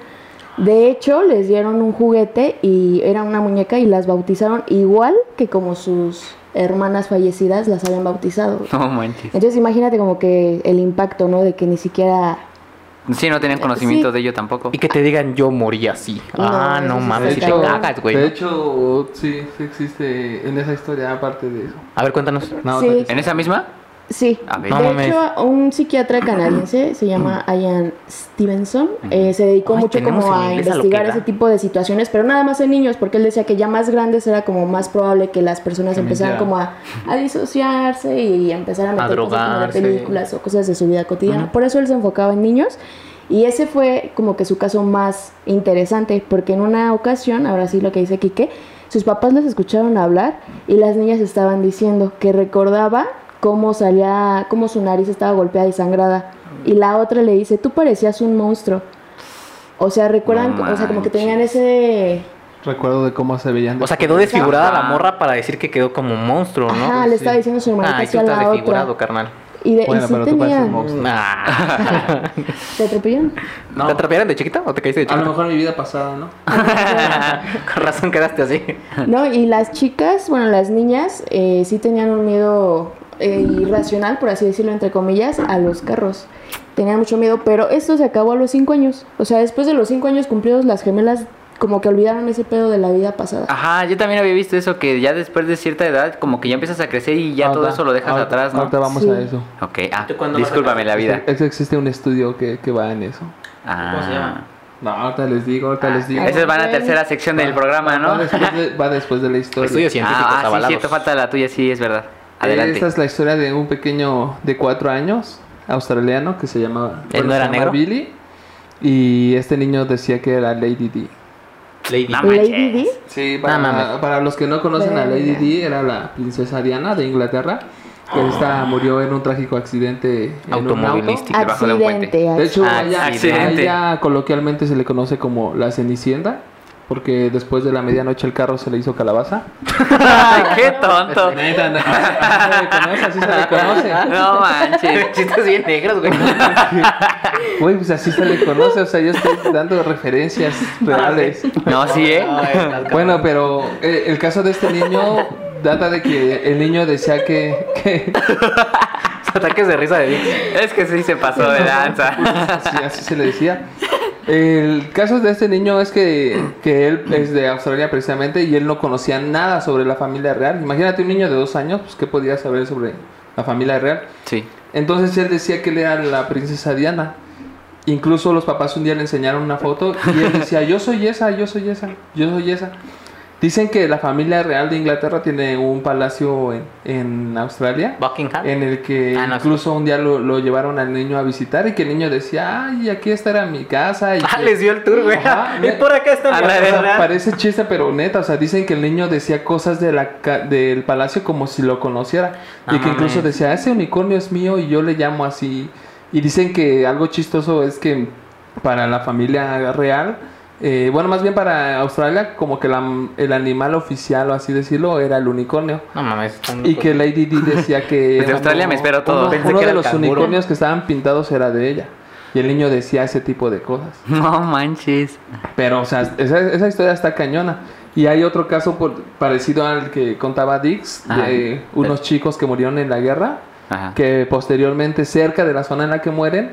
De hecho, les dieron un juguete y era una muñeca y las bautizaron igual que como sus hermanas fallecidas las habían bautizado. No manches. Entonces imagínate como que el impacto, ¿no? De que ni siquiera... Sí, no tenían conocimiento Sí. de ello tampoco. Y que te digan yo morí así. No, ah, no mames, si te cagas, güey. de hecho, sí, sí existe en esa historia aparte de eso. A ver, cuéntanos. No, Sí. ¿En esa misma? Sí, A ver. de mames. hecho, un psiquiatra canadiense se llama Ian Stevenson, eh, se dedicó Ay, mucho como a a investigar da. ese tipo de situaciones, pero nada más en niños, porque él decía que ya más grandes era como más probable que las personas Que empezaran como a, a disociarse y a empezar a meter cosas como de películas o cosas de su vida cotidiana. Por eso él se enfocaba en niños. Y ese fue como que su caso más interesante, porque en una ocasión, ahora sí lo que dice Quique, sus papás les escucharon hablar y las niñas estaban diciendo que recordaba cómo salía, cómo su nariz estaba golpeada y sangrada. Y la otra le dice, tú parecías un monstruo. O sea, recuerdan, No o sea, como que tenían ese... Recuerdo de cómo se veían. O sea, quedó desfigurada la morra para decir que quedó como un monstruo, ¿no? Ajá, le Sí. estaba diciendo su hermanita tú hacia estás la desfigurado, otra. carnal. Y, de, y Bueno, sí pero tú pareces un tenían... monstruo. Ah. ¿Te atropellaron? No. ¿Te atropellaron de chiquita o te caíste de A chiquita? lo mejor mi vida pasada, ¿no? Con razón quedaste así. No, y las chicas, bueno, las niñas eh, sí tenían un miedo eh, irracional, por así decirlo, entre comillas, a los carros. Tenían mucho miedo, pero esto se acabó a los cinco años. O sea, después de los cinco años cumplidos, las gemelas como que olvidaron ese pedo de la vida pasada. Ajá, yo también había visto eso, que ya después de cierta edad, como que ya empiezas a crecer y ya todo Ahorita- eso lo dejas atrás, ¿no? Ahorita vamos Sí. a eso. Ok, ah, ¿Tú cuándo vas a discúlpame la vida. Existe un estudio que, que va en eso. Ah. ¿Cómo se llama? No, ahorita les digo, ahorita les digo. Esa es va en la tercera sección del programa, ¿no? Va después de, va después de la historia. Estudios científicos Ah, ah, sí, avalados. cierto, falta la tuya, sí, es verdad. Adelante. Esta es la historia de un pequeño de cuatro años, australiano, que se llamaba, ¿Él no se era llama negro? Billy. Y este niño decía que era Lady D. Lady. No Lady. Di. Sí, No para, mames. para los que no conocen a Lady. Di, era la princesa Diana de Inglaterra. Que esta murió en un trágico accidente en un auto. Automovilístico. debajo de un puente. De hecho, Ah, a ella, a ella coloquialmente se le conoce como la Cenicienta. Porque después de la medianoche el carro se le hizo calabaza. Ay, qué tonto. Neta, no, así se le conoce, así se le conoce. No manches. Chistes bien negros, güey. Güey, pues así se le conoce. O sea, yo estoy dando referencias reales. No, sí, ¿eh? Bueno, pero eh, el caso de este niño data de que el niño decía que, que Ataques de risa de Dix. Es que sí se pasó de lanza. así, así se le decía. El caso de este niño es que, que él es de Australia precisamente y él no conocía nada sobre la familia real. Imagínate un niño de dos años, pues qué podía saber sobre la familia real. Sí. Entonces él decía que él era la princesa Diana. Incluso los papás un día le enseñaron una foto y él decía, yo soy esa, yo soy esa, yo soy esa. Dicen que la familia real de Inglaterra tiene un palacio en, en Australia Buckingham. en el que Ah, no, incluso un día lo, lo llevaron al niño a visitar y que el niño decía, ay, aquí esta era mi casa. Y Ah, que- les dio el tour, güey. Y por acá está mi la casa, parece chiste, pero neta, o sea, dicen que el niño decía cosas de la del palacio como si lo conociera. No y que incluso mames. decía, ese unicornio es mío y yo le llamo así. Y dicen que algo chistoso es que para la familia real, eh, bueno, más bien para Australia, como que la- el animal oficial, o así decirlo, era el unicornio. No mames. Y que Lady Di decía que... Desde uno- Australia me espero todo. Uno, Pensé uno que de los canguro. unicornios que estaban pintados era de ella. Y el niño decía ese tipo de cosas. No manches. Pero, o sea, esa, esa historia está cañona. Y hay otro caso por- parecido al que contaba Dix, Ajá. de unos chicos que murieron en la guerra, Ajá. que posteriormente, cerca de la zona en la que mueren,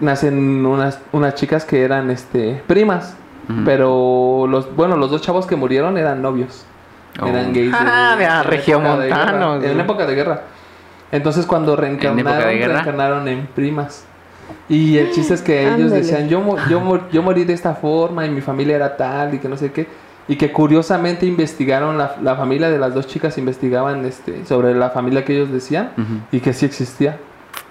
nacen unas, unas chicas que eran este, primas. Pero, los bueno, los dos chavos que murieron eran novios. Oh. Eran gays. Ah, de en época de regiomontanos, guerra, En época de guerra. Entonces, cuando reencarnaron, reencarnaron en primas. Y el chiste es que ellos decían, yo, yo, yo morí de esta forma y mi familia era tal y que no sé qué. Y que curiosamente investigaron, la, la familia de las dos chicas investigaban este, sobre la familia que ellos decían y que sí existía.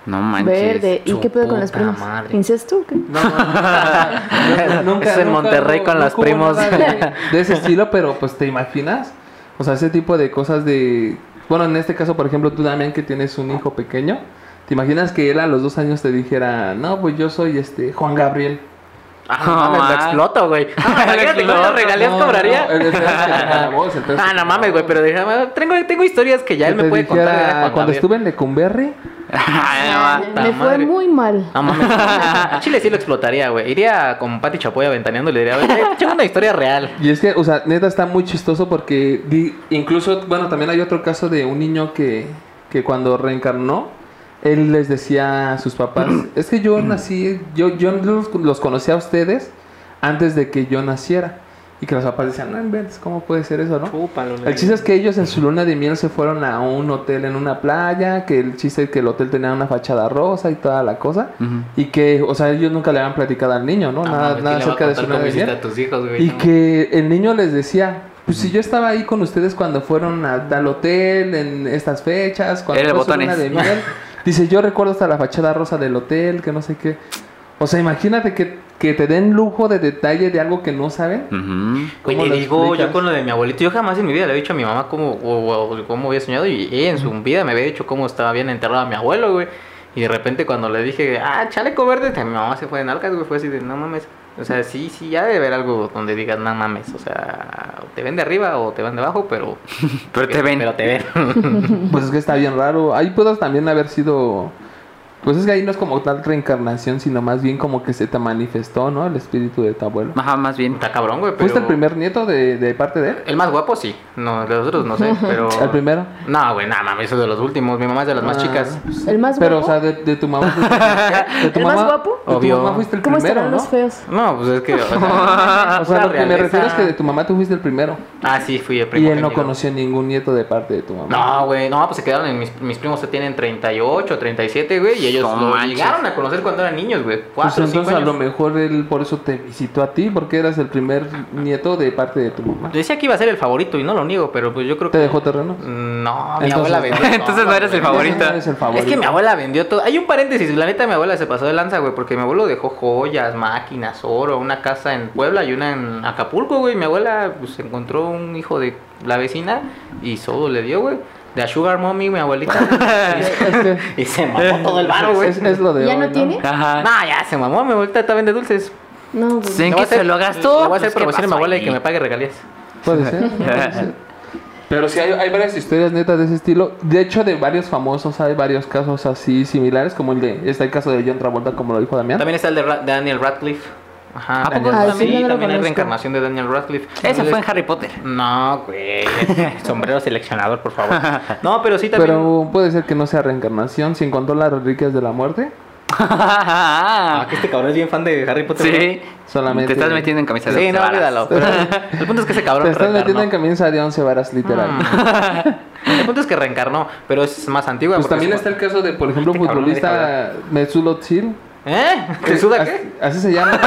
No manches. Verde. ¿Y qué pedo con las puta primas? madre. ¿Incesto o qué? No, no, no, Es en Monterrey con los primos. De, de ese estilo, pero pues te imaginas. O sea, ese tipo de cosas de... Bueno, en este caso, por ejemplo, tú también que tienes un hijo pequeño. ¿Te imaginas que él a los dos años te dijera, no, pues yo soy este Juan Gabriel? Ah, no mames, lo exploto, güey. Ah, Imagínate cuántas regalías No, cobraría. no, el- el- el- la voz, entonces- Ah, no mames, güey, pero déjame, tengo, tengo historias que ya Que él me puede contar. cuando estuve en Lecumberri, Ah, Me fue madre. muy mal. No mames. A Chile sí lo explotaría, güey. Iría con Pati Chapoy aventaneando y le diría, "Ve, tengo una historia real. Y es que, o sea, neta está muy chistoso porque di- incluso, bueno, también hay otro caso de un niño que, que cuando reencarnó, él les decía a sus papás, es que yo nací, yo, yo los, los conocí a ustedes antes de que yo naciera. Y que los papás decían, no inventes, ¿cómo puede ser eso, no? Chúpalo, El chiste es que ellos en su luna de miel se fueron a un hotel en una playa, que el chiste es que el hotel tenía una fachada rosa y toda la cosa. Y que, o sea, ellos nunca le habían platicado al niño, ¿no? Nada nada ¿quién le va a acerca de su luna de miel. a tus hijos, güey? Y No. que el niño les decía, pues si yo estaba ahí con ustedes cuando fueron a tal hotel en estas fechas, cuando fue su luna de miel. Dice, yo recuerdo hasta la fachada rosa del hotel, que no sé qué. O sea, imagínate que, que te den lujo de detalle de algo que no saben. Ujú. ¿Cómo Oye, lo digo, explicas? yo con lo de mi abuelito, yo jamás en mi vida le había dicho a mi mamá cómo, o- o cómo había soñado y ella en su vida me había dicho cómo estaba bien enterrado a mi abuelo, güey. Y de repente cuando le dije, ah, chaleco verde, mi mamá se fue de nalgas, güey, fue así de, no mames. O sea, sí, sí, ya debe haber algo donde digas, no mames. O sea, te ven de arriba o te ven de abajo, pero... Pero te ven. Pero te ven. Pues es que está bien raro. Ahí puedo también haber sido... Pues es que ahí no es como tal reencarnación, sino más bien como que se te manifestó, ¿no? El espíritu de tu abuelo. Ajá, más bien. Está cabrón, güey, pero... ¿Fuiste el primer nieto de, de parte de él? El más guapo, sí. No, de los otros no sé, pero... ¿El primero? No, güey, nada, mames, eso es de los últimos. Mi mamá es de las más Ah, chicas. ¿El más Pero, o guapo? sea, de, de tu mamá fuiste de tu ¿El más mamá- guapo? De tu Obvio. mamá fuiste el ¿Cómo primero, ¿no? los feos? No, pues es que... O sea, O sea, lo que me refiero es que de tu mamá tú fuiste el primero. Ah, sí, fui el Y primo. él no conoció ningún nieto de parte de tu mamá. No, güey, no, pues se quedaron en mis, mis primos que tienen 38, 37, güey, y ellos No lo manches. llegaron a conocer cuando eran niños, güey. Pues entonces a lo años. mejor él por eso te visitó a ti, porque eras el primer nieto de parte de tu mamá. Decía que iba a ser el favorito y no lo niego, pero pues yo creo ¿Te que... dejó terreno? No, mi Entonces- abuela vendió Entonces no todo, eres el favorito. No eres el favorito. Es que mi abuela vendió todo. Hay un paréntesis, la neta mi abuela se pasó de lanza, güey, porque mi abuelo dejó joyas, máquinas, oro, una casa en Puebla y una en Acapulco, güey. Mi abuela pues encontró un hijo de la vecina y solo le dio, güey. De a Sugar Mommy, mi abuelita. Y se mamó todo el varo, güey. es, es lo de ¿Ya hoy, no tiene? Ajá. No, ya se mamó, mi abuelita está vende dulces. No, pues. ¿En qué se lo gastó? Le voy a hacer Pues, ¿qué promoción a mi abuela y que me pague regalías. Puede ser, puede ser. Pero sí, hay, hay varias historias netas de ese estilo. De hecho, de varios famosos hay varios casos así similares, como el de... Está el caso de John Travolta, como lo dijo Damián. También está el de Ra- Daniel Radcliffe. Ajá. ¿A poco? Daniel- Ah, sí, sí, no también hay conozco. reencarnación de Daniel Radcliffe. Ese Él fue en Harry Potter. No, güey. Sombrero seleccionador, por favor. No, pero sí también. Pero puede ser que no sea reencarnación. Si encontró las reliquias de la muerte, Ah, que este cabrón es bien fan de Harry Potter. Sí. solamente... Te estás metiendo en camisa ¿no? de Sí, once no, varas. olvídalo. Pero el punto es que ese cabrón Te estás metiendo en camisa de 11 varas, literal. Mm. El punto es que reencarnó, pero es más antigua. Pues también es- está el caso de, por ejemplo, Este me deja futbolista Mesut Özil. ¿Eh? ¿Te suda así, qué? así se llama.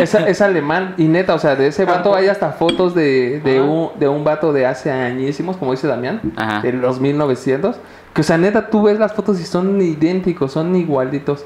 Es, es alemán. Y neta, o sea, de ese vato hay hasta fotos de, de, un, de un vato de hace añísimos, como dice Damián, Ajá. de los 1900. Que, o sea, neta, tú ves las fotos y son idénticos, son igualitos.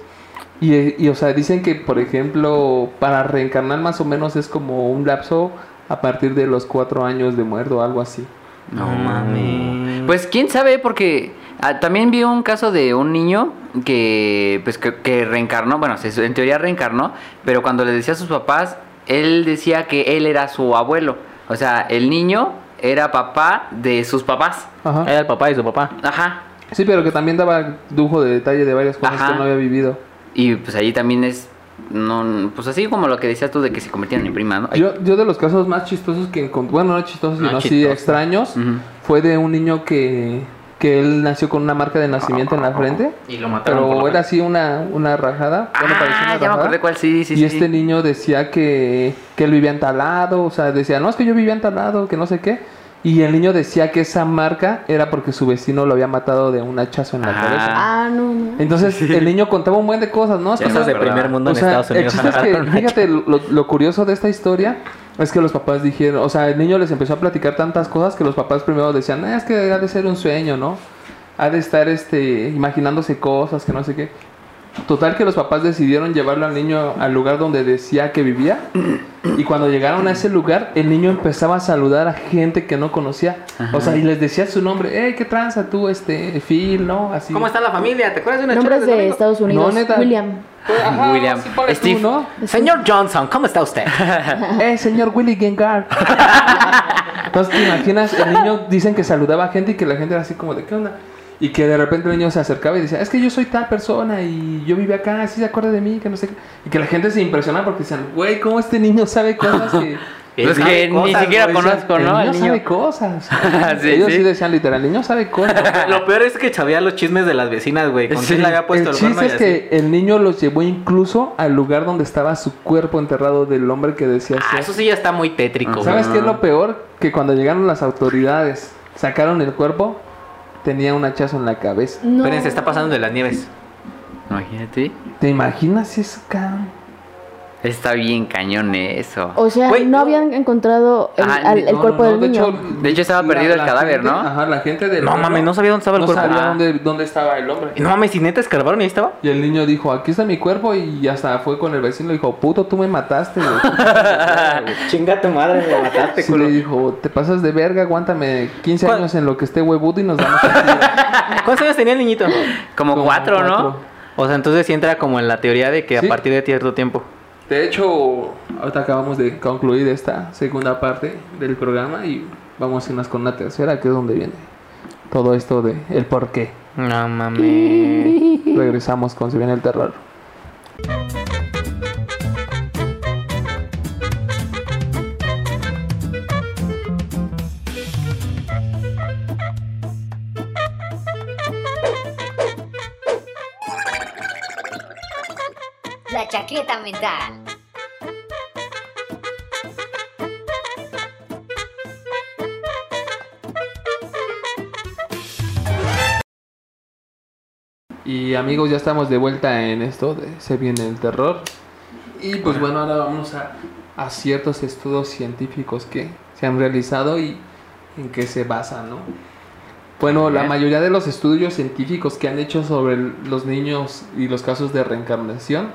Y, y, o sea, dicen que, por ejemplo, para reencarnar más o menos es como un lapso a partir de los cuatro años de muerto o algo así. No mames. Pues quién sabe, porque ah, también vi un caso de un niño que, pues, que, que reencarnó, bueno, se- en teoría reencarnó, pero cuando le decía a sus papás, él decía que él era su abuelo. O sea, el niño era papá de sus papás. Ajá. Era el papá de su papá. Ajá. Sí, pero que también daba lujo de detalle de varias cosas Ajá. que no había vivido. Y pues ahí también es, no, pues así como lo que decías tú de que se convirtieron en prima, ¿no? Yo, yo de los casos más chistosos que encontré, bueno, no chistosos, No sino sí chistoso. extraños, fue de un niño que, que él nació con una marca de nacimiento en la frente, Y lo mataron. pero era así una, una rajada. bueno, parecía una ah, ya me rajada. acordé cuál, sí, sí, y sí. este sí. niño decía que, que él vivía en tal lado, o sea, decía, no, es que yo vivía en tal lado, que no sé qué. Y el niño decía que esa marca era porque su vecino lo había matado de un hachazo en la Ah. cabeza. Ah, no, no. Entonces el niño contaba un buen de cosas, ¿no? Es que de verdad. primer mundo o en sea, Estados Unidos. El chiste es que, fíjate, lo, lo curioso de esta historia es que los papás dijeron, o sea, el niño les empezó a platicar tantas cosas que los papás primero decían, "Ah, es que ha de ser un sueño, ¿no? Ha de estar este, imaginándose cosas, que no sé qué. Total que los papás decidieron llevarlo al niño al lugar donde decía que vivía. Y cuando llegaron a ese lugar, el niño empezaba a saludar a gente que no conocía. O sea, y les decía su nombre. Hey, ¿qué tranza tú, este, Phil, no? Así. ¿Cómo está la familia? ¿Te acuerdas de una Nombres de domingo? Estados Unidos. No, neta. William. Ajá, William. tú, Steve. ¿no? Señor Johnson, ¿cómo está usted? Eh, señor Willy Gengar. Entonces, ¿te imaginas? El niño dicen que saludaba a gente y que la gente era así como de, ¿qué onda? Y que de repente el niño se acercaba y decía, es que yo soy tal persona y yo vivo acá, así se acuerda de mí, que no sé qué. Y que la gente se impresiona porque decían, güey, ¿cómo este niño sabe cosas que... Pues sabe que ni cosas, siquiera Decían, conozco, el ¿no? niño Al niño. sabe cosas. Sí, Ellos sí. sí. decían literal, el niño sabe cosas. Lo peor es que sabía los chismes de las vecinas, güey. ¿Con Sí. quién le había puesto el el, chiste es que el niño los llevó incluso al lugar donde estaba su cuerpo enterrado del hombre que decía Ah, ser. eso sí ya está muy tétrico, güey. ¿Sabes qué es lo peor? Que cuando llegaron las autoridades, sacaron el cuerpo, tenía un hachazo en la cabeza. No. Espérense, está pasando de las nieves. Imagínate. ¿Te imaginas eso, cabrón? Está bien cañón eso. O sea, no no. habían encontrado el, Ah, al- el No, cuerpo no, del de niño. hecho, De hecho, estaba la- perdido el cadáver, gente- ¿no? Ajá, la gente del No pueblo mames, no sabía dónde estaba el no cuerpo. sabía Ah. dónde, dónde estaba el hombre. No mames, si neta escarbaron y ahí estaba. Y el niño dijo, aquí está mi cuerpo y hasta fue con el vecino y le dijo, puto, tú me mataste. güey". Chinga tu madre, me mataste, Sí, le dijo, te pasas de verga, aguántame 15 ¿Cuál? años en lo que esté huevudo y nos damos un tiro". ¿Cuántos años tenía el niñito? Como, Como cuatro, ¿no? O sea, entonces sí entra como en la teoría de que Sí. a partir de cierto tiempo. De hecho, ahorita acabamos de concluir esta segunda parte del programa y vamos a irnos con una tercera, que es donde viene todo esto de el por qué. No mames. Regresamos con Si viene el terror. La chaqueta mental. Y amigos, ya estamos de vuelta en esto de Se viene el terror. Y pues bueno, ahora vamos a, a ciertos estudios científicos que se han realizado y en qué se basan, ¿no? Bueno, la mayoría de los estudios científicos que han hecho sobre los niños y los casos de reencarnación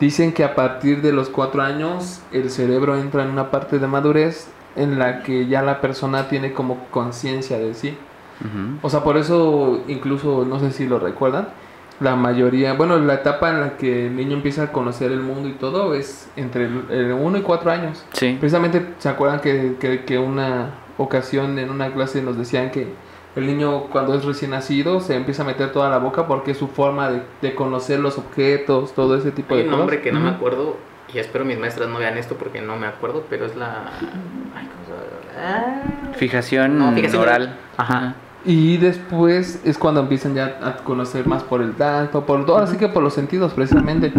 dicen que a partir de los cuatro años el cerebro entra en una parte de madurez en la que ya la persona tiene como conciencia de sí. O sea, por eso incluso, no sé si lo recuerdan, la mayoría, bueno, la etapa en la que el niño empieza a conocer el mundo y todo es entre el, el uno y cuatro años. Sí. Precisamente, ¿se acuerdan que, que, que una ocasión en una clase nos decían que el niño cuando es recién nacido se empieza a meter toda la boca porque es su forma de, de conocer los objetos, todo ese tipo Hay de un cosas? nombre que no me acuerdo y espero mis maestras no vean esto porque no me acuerdo, pero es la... Ay, ¿cómo se llama? Ah. Fijación No, fijación oral. Ajá. Y después es cuando empiezan ya a conocer más por el tacto, por todo, así que por los sentidos precisamente.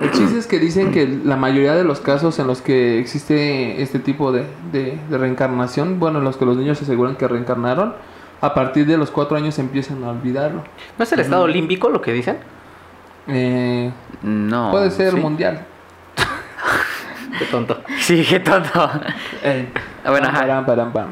El chiste es que dicen que la mayoría de los casos en los que existe este tipo de, de- de reencarnación, bueno, en los que los niños se aseguran que reencarnaron, a partir de los cuatro años empiezan a olvidarlo. ¿No es el estado límbico lo que dicen? Eh, No. puede ser ¿sí? mundial. Qué tonto. Sí, qué tonto. Eh, Ah, bueno, ajá. param, param, pam.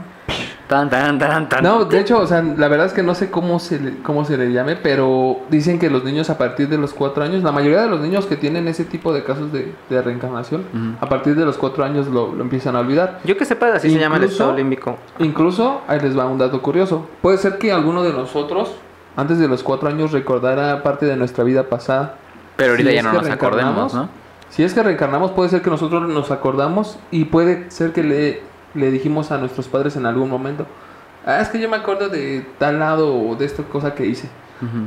Tan, tan, tan, tan. No, de hecho, o sea, la verdad es que no sé cómo se le, cómo se le llame, pero dicen que los niños a partir de los cuatro años, la mayoría de los niños que tienen ese tipo de casos de, de reencarnación, a partir de los cuatro años lo, lo empiezan a olvidar. Yo que sepa, así se llama el estado límbico. Incluso, ahí les va un dato curioso. Puede ser que alguno de nosotros, antes de los cuatro años, recordara parte de nuestra vida pasada. Pero ahorita Si ya no nos acordemos, ¿no? Si es que reencarnamos, puede ser que nosotros nos acordamos y puede ser que le, le dijimos a nuestros padres en algún momento, ah, es que yo me acuerdo de tal lado o de esta cosa que hice.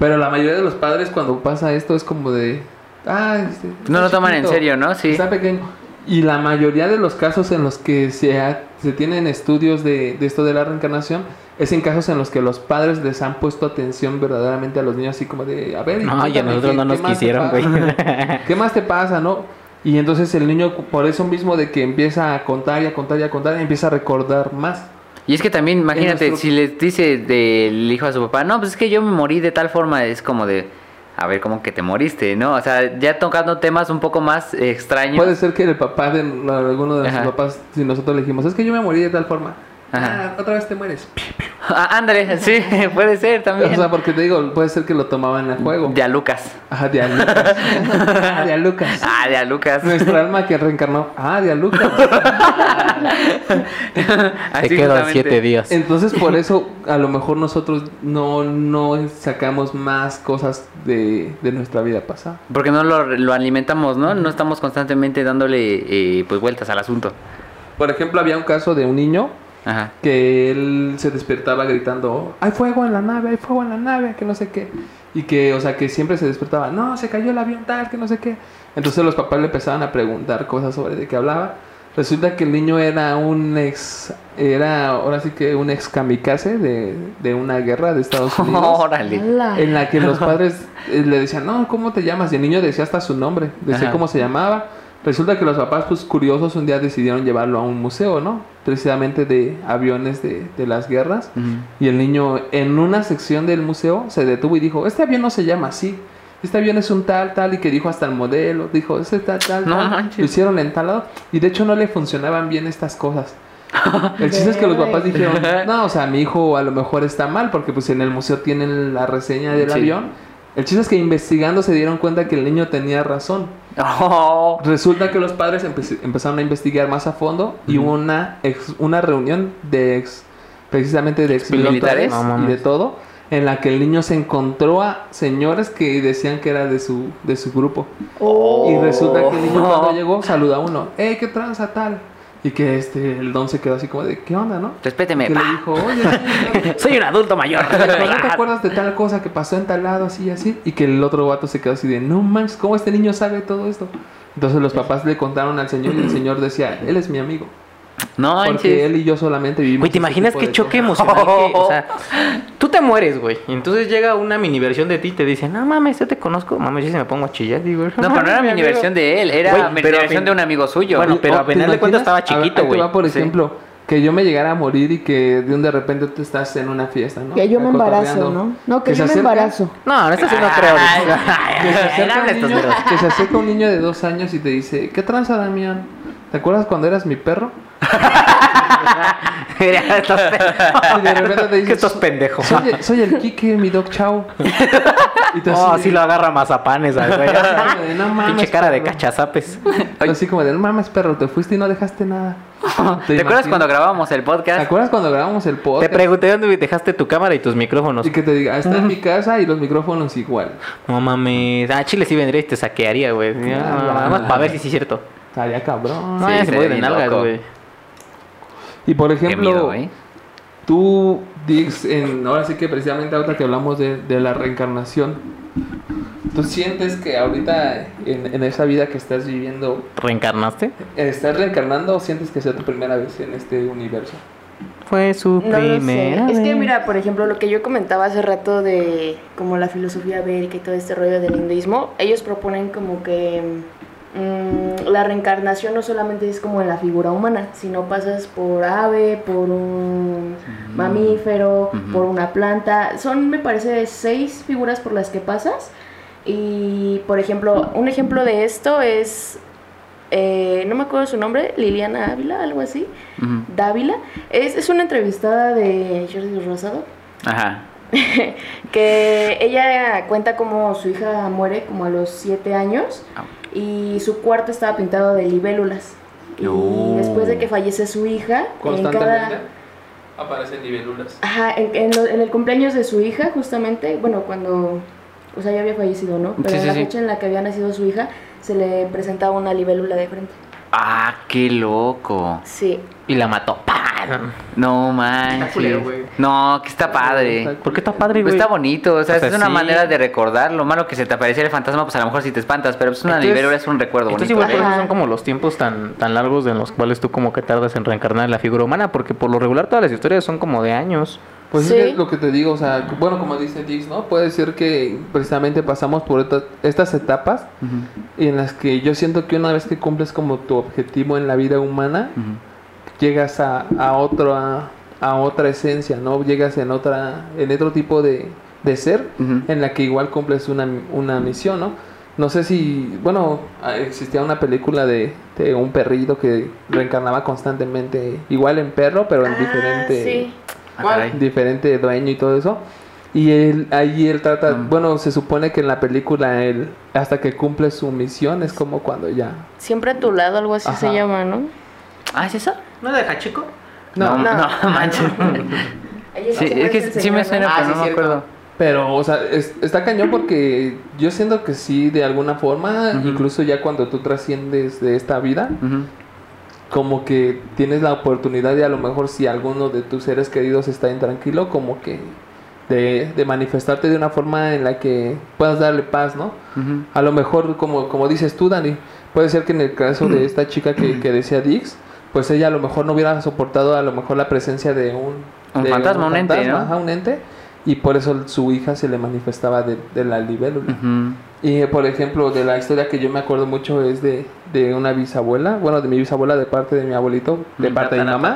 Pero la mayoría de los padres cuando pasa esto es como de, ah, este, No lo toman en serio, ¿no? Sí. Está pequeño. Y la mayoría de los casos en los que se, ha- se tienen estudios de, de esto de la reencarnación es en casos en los que los padres les han puesto atención verdaderamente a los niños, así como de, a ver, No, y a nosotros ¿qué- no nos quisieron, güey. ¿Qué más te pasa, no? Y entonces el niño, por eso mismo de que empieza a contar y a contar y a contar, empieza a recordar más. Y es que también, imagínate, nuestro- si les dice del hijo a su papá, no, pues es que yo me morí de tal forma, es como de, a ver, ¿cómo que te moriste, no? O sea, ya tocando temas un poco más extraños. Puede ser que el papá de alguno de Ajá. papás, si nosotros le dijimos, es que yo me morí de tal forma. Ah, otra vez te mueres. Ah, ándale, sí, puede ser también. O sea, porque te digo, puede ser que lo tomaban a juego. De a Lucas. Ajá, de a Lucas. ah, de a Lucas. Ah, de a Lucas. Nuestra alma que reencarnó. Ah, de a Lucas. Así Te quedan siete días. Entonces, por eso, a lo mejor nosotros no, no sacamos más cosas de, de nuestra vida pasada. Porque no lo, lo alimentamos, ¿no? No estamos constantemente dándole eh, pues vueltas al asunto. Por ejemplo, había un caso de un niño Ajá. que él se despertaba gritando, hay fuego en la nave, hay fuego en la nave, que no sé qué. Y que, o sea, que siempre se despertaba, no, se cayó el avión tal, que no sé qué. Entonces los papás le empezaban a preguntar cosas sobre de qué hablaba. Resulta que el niño era un ex, era ahora sí que un ex kamikaze de, de una guerra de Estados Unidos. Órale. En la que los padres eh, le decían, no, ¿cómo te llamas? Y el niño decía hasta su nombre, decía Ajá. cómo se llamaba. Resulta que los papás, pues curiosos, un día decidieron llevarlo a un museo, ¿no? Precisamente de aviones de, de las guerras. Y el niño en una sección del museo se detuvo y dijo, este avión no se llama así. Este avión es un tal, tal, y que dijo hasta el modelo, dijo, ese tal, tal, No tal. Lo hicieron en tal lado. Y de hecho no le funcionaban bien estas cosas. El chiste es que los papás dijeron, no, o sea, mi hijo a lo mejor está mal, porque pues en el museo tienen la reseña del Sí. avión. El chiste es que investigando se dieron cuenta que el niño tenía razón. Oh. Resulta que los padres empe- empezaron a investigar más a fondo y hubo una, ex- una reunión de ex, precisamente de ex ¿Militares? No y de todo, en la que el niño se encontró a señores que decían que era de su, de su grupo. Oh. Y resulta que el niño cuando llegó saluda a uno, ¡eh, qué tranza tal! Y que este, el don se quedó así como de, ¿qué onda, no? Respéteme. Que le dijo, oye, Soy un adulto mayor. ¿no te acuerdas de tal cosa que pasó en tal lado, así y así? Y que el otro vato se quedó así de, no manches, ¿cómo este niño sabe todo esto? Entonces los papás le contaron al señor y el señor decía, él es mi amigo. No Porque manches. él y yo solamente vivimos. Güey, ¿te imaginas qué choque cosas". emocional? que, o sea, tú te mueres, güey. Y entonces llega una mini versión de ti y te dice, no mames, yo te conozco. Mames, yo se me pongo a chillar. Digo, No, pero no era mini versión de él, era Güey, mini versión fin- de un amigo suyo. Bueno, pero a ¿te final de cuentas estaba chiquito, güey. va, por Sí. ejemplo, que yo me llegara a morir y que de un de repente tú estás en una fiesta, ¿no? Que yo me embarazo. ¿no? No, que, yo me embarazo. No, no, esto sí no creo. Que se, acerca Eran un estos niño, dedos. que se acerca un niño de dos años y te dice, ¿qué tranza, Damián? ¿Te acuerdas cuando eras mi perro? Estos de repente te dice, estos pendejos. soy, el- soy el Kike, mi dog chao. Y tú Oh, así de- lo agarra mazapanes, al güey. así como de, no mames, Pinche cara de perro". cachazapes. Tú Así como de, no mames, perro, te fuiste y no dejaste nada. ¿Te acuerdas imaginas? cuando grabábamos el ¿Te podcast? acuerdas cuando grabamos el Te podcast? pregunté dónde dejaste tu cámara y tus micrófonos. Y que te diga, está en mi casa y los micrófonos igual. No mames. Ah, Chile sí vendría y te saquearía, güey. Ah, Nada más para ver si sí es cierto. Estaría cabrón. No, Sí, ya se estaría puede de bien nalgas, loco. güey. Y por ejemplo, miedo, ¿eh? tú, Dix, en, ahora sí que precisamente ahorita que hablamos de, de la reencarnación, ¿tú sientes que ahorita en, en esa vida que estás viviendo, ¿Reencarnaste? estás reencarnando o sientes que sea tu primera vez en este universo? Fue su No lo sé. primera Es que mira, por ejemplo, lo que yo comentaba hace rato de como la filosofía védica y todo este rollo del hinduismo, ellos proponen como que la reencarnación no solamente es como en la figura humana, sino pasas por ave, por un mamífero, por una planta. Son, me parece, seis figuras por las que pasas. Y, por ejemplo, un ejemplo de esto es, eh, no me acuerdo su nombre, Liliana Ávila, algo así. Dávila. Es, es una entrevistada de Jordi Rosado. Ajá. Que ella cuenta cómo su hija muere como a los 7 años. Ah. Y su cuarto estaba pintado de libélulas. Y Oh. después de que fallece su hija, en cada... aparecen nivelulas. Ajá, en, en lo- en el cumpleaños de su hija, justamente, bueno, cuando, o sea, ya había fallecido, ¿no? Pero Sí, en sí, la sí. fecha en la que había nacido su hija, se le presentaba una libélula de frente. Ah, qué loco. Sí. Y la mató. No manches. culero, güey. No, que está padre. ¿Por qué está padre, Pues güey? está bonito, o sea, O sea, es una sí. manera de recordar. Lo malo que se te apareciera el fantasma, pues a lo mejor si te espantas, pero pues una Entonces- libélula es un recuerdo Entonces bonito. igual por Ajá. eso son como los tiempos tan, tan largos en los cuales tú como que tardas en reencarnar en la figura humana, porque por lo regular todas las historias son como de años. Pues Sí. es lo que te digo, o sea, bueno, como dice Dix, ¿no? Puede ser que precisamente pasamos por esta- estas etapas Ujú, en las que yo siento que una vez que cumples como tu objetivo en la vida humana, ujú. Llegas a, a otra a otra esencia, ¿no? Llegas en otra en otro tipo de, de ser en la que igual cumples una, una misión, ¿no? No sé si, bueno, existía una película de, de un perrito que reencarnaba constantemente, igual en perro, pero en Ah, diferente, sí. Ah, diferente dueño y todo eso. Y él, ahí él trata, Mm. bueno, se supone que en la película él, hasta que cumple su misión, es como cuando ya... Siempre a tu lado, algo así se llama, ¿no? Ah, ¿es eso? ¿No deja chico? No, no, no. manches. Ella Sí, siempre es que sí me suena, ¿no? Ah, pero sí, no me cierto. acuerdo. Pero, o sea, es- está cañón porque yo siento que sí, de alguna forma, incluso ya cuando tú trasciendes de esta vida, como que tienes la oportunidad de a lo mejor si alguno de tus seres queridos está intranquilo, como que de, de manifestarte de una forma en la que puedas darle paz, ¿no? A lo mejor, como, como dices tú, Dani, puede ser que en el caso de esta chica que, que decía Dix, pues ella a lo mejor no hubiera soportado a lo mejor la presencia de un... Un de fantasma, un ente, ¿no? ajá, un ente, y por eso su hija se le manifestaba de, de la libélula. Y por ejemplo, de la historia que yo me acuerdo mucho es de, de una bisabuela, bueno, de mi bisabuela de parte de mi abuelito, de parte de mi mamá.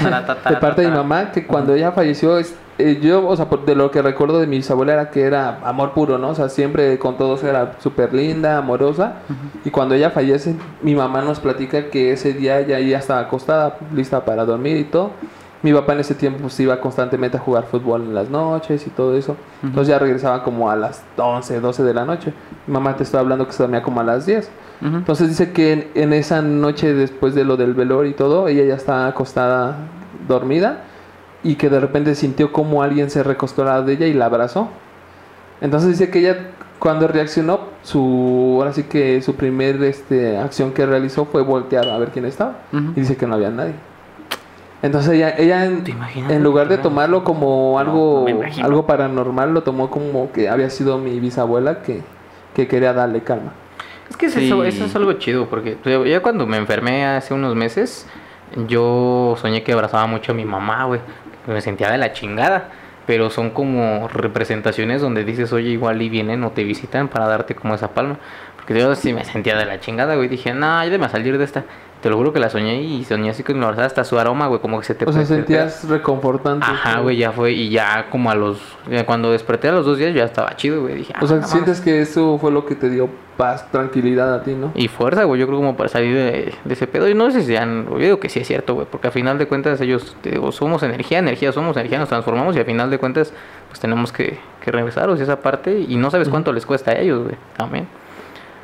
De parte de mi mamá, que cuando ella falleció, eh, yo, o sea, de lo que recuerdo de mi bisabuela era que era amor puro, ¿no? O sea, siempre con todos era súper linda, amorosa. Y cuando ella fallece, mi mamá nos platica que ese día ella ya estaba acostada, lista para dormir y todo. Mi papá en ese tiempo pues, iba constantemente a jugar fútbol en las noches y todo eso. Entonces ya regresaba como a las 11, 12 de la noche. Mi mamá te estaba hablando que se dormía como a las 10. Ujú. Entonces dice que en, en esa noche después de lo del velor y todo, ella ya estaba acostada dormida y que de repente sintió como alguien se recostó al lado de ella y la abrazó. Entonces dice que ella cuando reaccionó, su ahora sí que su primer este, acción que realizó fue voltear a ver quién estaba Ujú. y dice que no había nadie. Entonces ella, ella en, en lugar de No. tomarlo como algo, no imagino. algo paranormal, lo tomó como que había sido mi bisabuela que, que quería darle calma. Es que es Sí. eso, eso es algo chido, porque yo, yo cuando me enfermé hace unos meses, yo soñé que abrazaba mucho a mi mamá, güey. Me sentía de la chingada. Pero son como representaciones donde dices, oye, igual y vienen o te visitan para darte como esa palma. Porque yo sí me sentía de la chingada, güey. Dije, no, ayúdame a salir de esta. Te lo juro que la soñé y soñé así con la abrazaba hasta su aroma, güey, como que se te O sea, sentías reconfortante. Ajá, güey, ya fue. Y ya como a los. cuando desperté a los dos días ya estaba chido, güey. Dije, O sea, ah, sientes que eso fue lo que te dio paz, tranquilidad a ti, ¿no? y fuerza, güey, yo creo como para salir de, de ese pedo. Y no sé si sean, yo digo que sí es cierto, güey, porque a final de cuentas ellos, te digo, somos energía, energía, somos energía, nos transformamos y a final de cuentas, pues tenemos que, que regresaros esa parte y no sabes cuánto les cuesta a ellos, güey, también.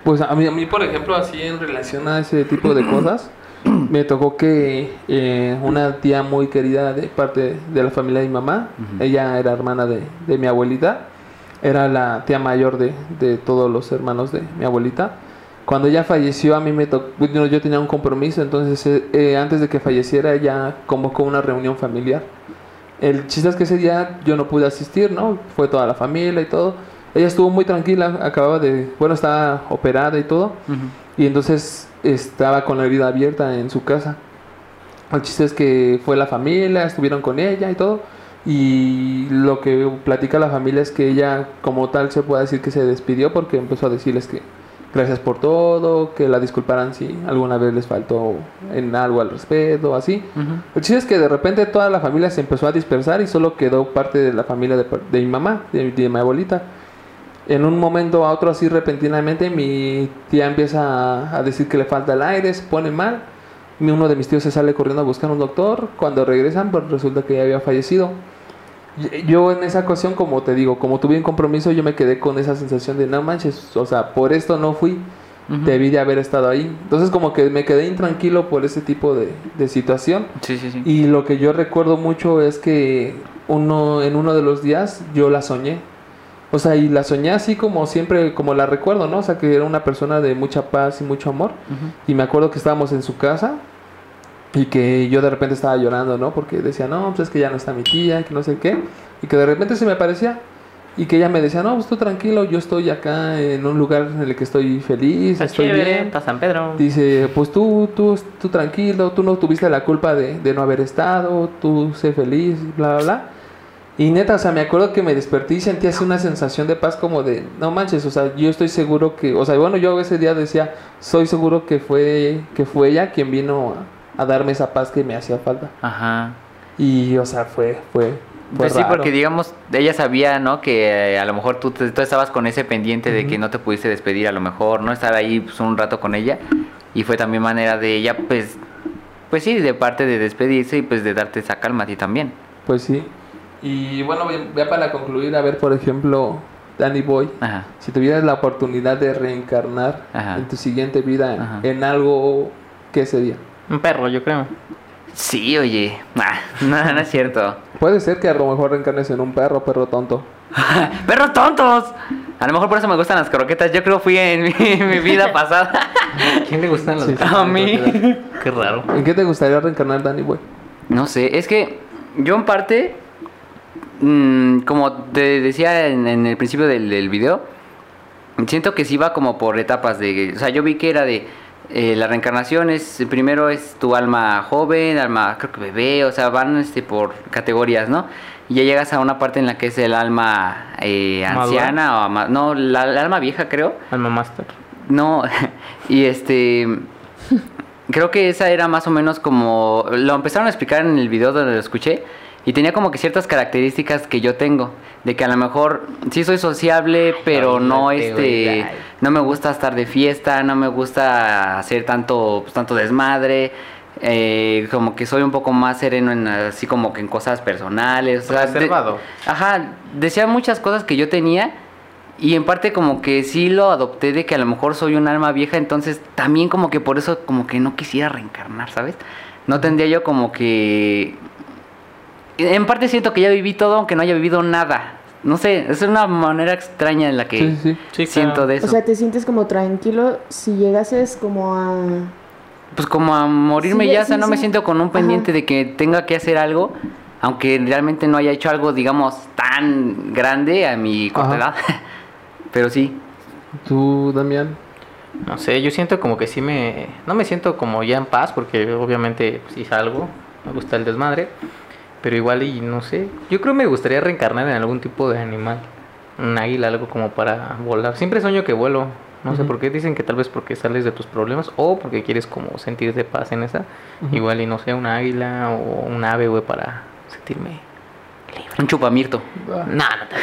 Pues a mí, a mí, por ejemplo, así en relación a ese tipo de cosas, me tocó que eh, una tía muy querida de parte de la familia de mi mamá, ella era hermana de, de mi abuelita, era la tía mayor de, de todos los hermanos de mi abuelita. Cuando ella falleció, a mí me tocó, yo, yo tenía un compromiso, entonces eh, eh, antes de que falleciera, ella convocó una reunión familiar. El chiste es que ese día yo no pude asistir, ¿no? Fue toda la familia y todo. Ella estuvo muy tranquila, acababa de, bueno, estaba operada y todo. Y entonces estaba con la herida abierta en su casa. El chiste es que fue la familia, estuvieron con ella y todo. Y lo que platica la familia es que ella, como tal, se puede decir que se despidió porque empezó a decirles que gracias por todo, que la disculparan si alguna vez les faltó en algo al respeto, así. El chiste es que de repente toda la familia se empezó a dispersar y solo quedó parte de la familia de, de mi mamá, de, de mi abuelita. En un momento a otro así repentinamente mi tía empieza a, a decir que le falta el aire, se pone mal. Uno de mis tíos se sale corriendo a buscar un doctor. Cuando regresan, pues resulta que ya había fallecido. Y- Yo en esa ocasión, como te digo, como tuve un compromiso, yo me quedé con esa sensación de no manches, o sea, por esto no fui, debí de haber estado ahí. Entonces como que me quedé intranquilo por ese tipo de, de situación. Sí, sí, sí. Y lo que yo recuerdo mucho es que uno en uno de los días yo la soñé. O sea, y la soñé así como siempre, como la recuerdo, ¿no? O sea, que era una persona de mucha paz y mucho amor. Y me acuerdo que estábamos en su casa y que yo de repente estaba llorando, ¿no? Porque decía, no, pues es que ya no está mi tía, que no sé qué. Y que de repente se me aparecía y que ella me decía, no, pues tú tranquilo, yo estoy acá en un lugar en el que estoy feliz, estoy bien. Está San Pedro. Dice, pues tú, tú, tú tranquilo, tú no tuviste la culpa de, de no haber estado, tú sé feliz, bla, bla, bla. Y neta, o sea, me acuerdo que me desperté y sentí así una sensación de paz como de, no manches, o sea, yo estoy seguro que, o sea, bueno, yo ese día decía, soy seguro que fue, que fue ella quien vino a, a darme esa paz que me hacía falta. Ajá. Y, o sea, fue, fue, Pues sí, porque digamos, ella sabía, ¿no? Que eh, a lo mejor tú, te- tú estabas con ese pendiente de que no te pudiste despedir, a lo mejor, ¿no? Estar ahí pues, un rato con ella. Y fue también manera de ella, pues, pues sí, de parte de despedirse y pues de darte esa calma a ti también. Pues sí. Y bueno, ya para concluir, a ver, por ejemplo, Danny Boy, Ajá. Si tuvieras la oportunidad de reencarnar Ajá. en tu siguiente vida Ajá. en algo, ¿qué sería? Un perro, yo creo. Sí, oye. Ah, no, no es cierto. Puede ser que a lo mejor reencarnes en un perro, perro tonto. ¡Perros tontos! A lo mejor por eso me gustan las croquetas. Yo creo fui en mi, mi vida pasada. ¿A quién le gustan los Sí. A mí. Qué raro. ¿En qué te gustaría reencarnar, Dani, güey? No sé, es que yo en parte, mm, como te decía en, en el principio del, del video, siento que sí va como por etapas de... O sea, yo vi que era de... eh, la reencarnación es, primero es tu alma joven, alma, creo que bebé, o sea, van este, por categorías, ¿no? Y ya llegas a una parte en la que es el alma eh, anciana o no, la, la alma vieja creo. Alma Master. No, y este. Creo que esa era más o menos como. Lo empezaron a explicar en el video donde lo escuché. Y tenía como que ciertas características que yo tengo. De que a lo mejor sí soy sociable, pero no este. No me gusta estar de fiesta, no me gusta hacer tanto, pues, tanto desmadre. eh, como que soy un poco más sereno en así como que en cosas personales. o sea, de- Reservado. Ajá, decía muchas cosas que yo tenía y en parte como que sí lo adopté de que a lo mejor soy un alma vieja, entonces también como que por eso como que no quisiera reencarnar, ¿sabes? No tendría yo como que... En parte siento que ya viví todo aunque no haya vivido nada. No sé, es una manera extraña en la que Sí, sí, sí. Sí, siento claro. de eso. O sea, te sientes como tranquilo si llegases como a... pues como a morirme Sí, ya, o sea, sí, no me siento con un pendiente Ajá. de que tenga que hacer algo, aunque realmente no haya hecho algo, digamos, tan grande a mi corta edad. Pero sí, ¿Tú, Damián? No sé, yo siento como que sí me... No me siento como ya en paz porque obviamente pues, sí salgo, me gusta el desmadre, pero igual y no sé, yo creo que me gustaría reencarnar en algún tipo de animal, un águila, algo como para volar. Siempre sueño que vuelo, no sé por qué, dicen que tal vez porque sales de tus problemas o porque quieres como sentirte paz en esa, igual y no sé, una águila o un ave, güey, para sentirme... un chupamirto. No, no te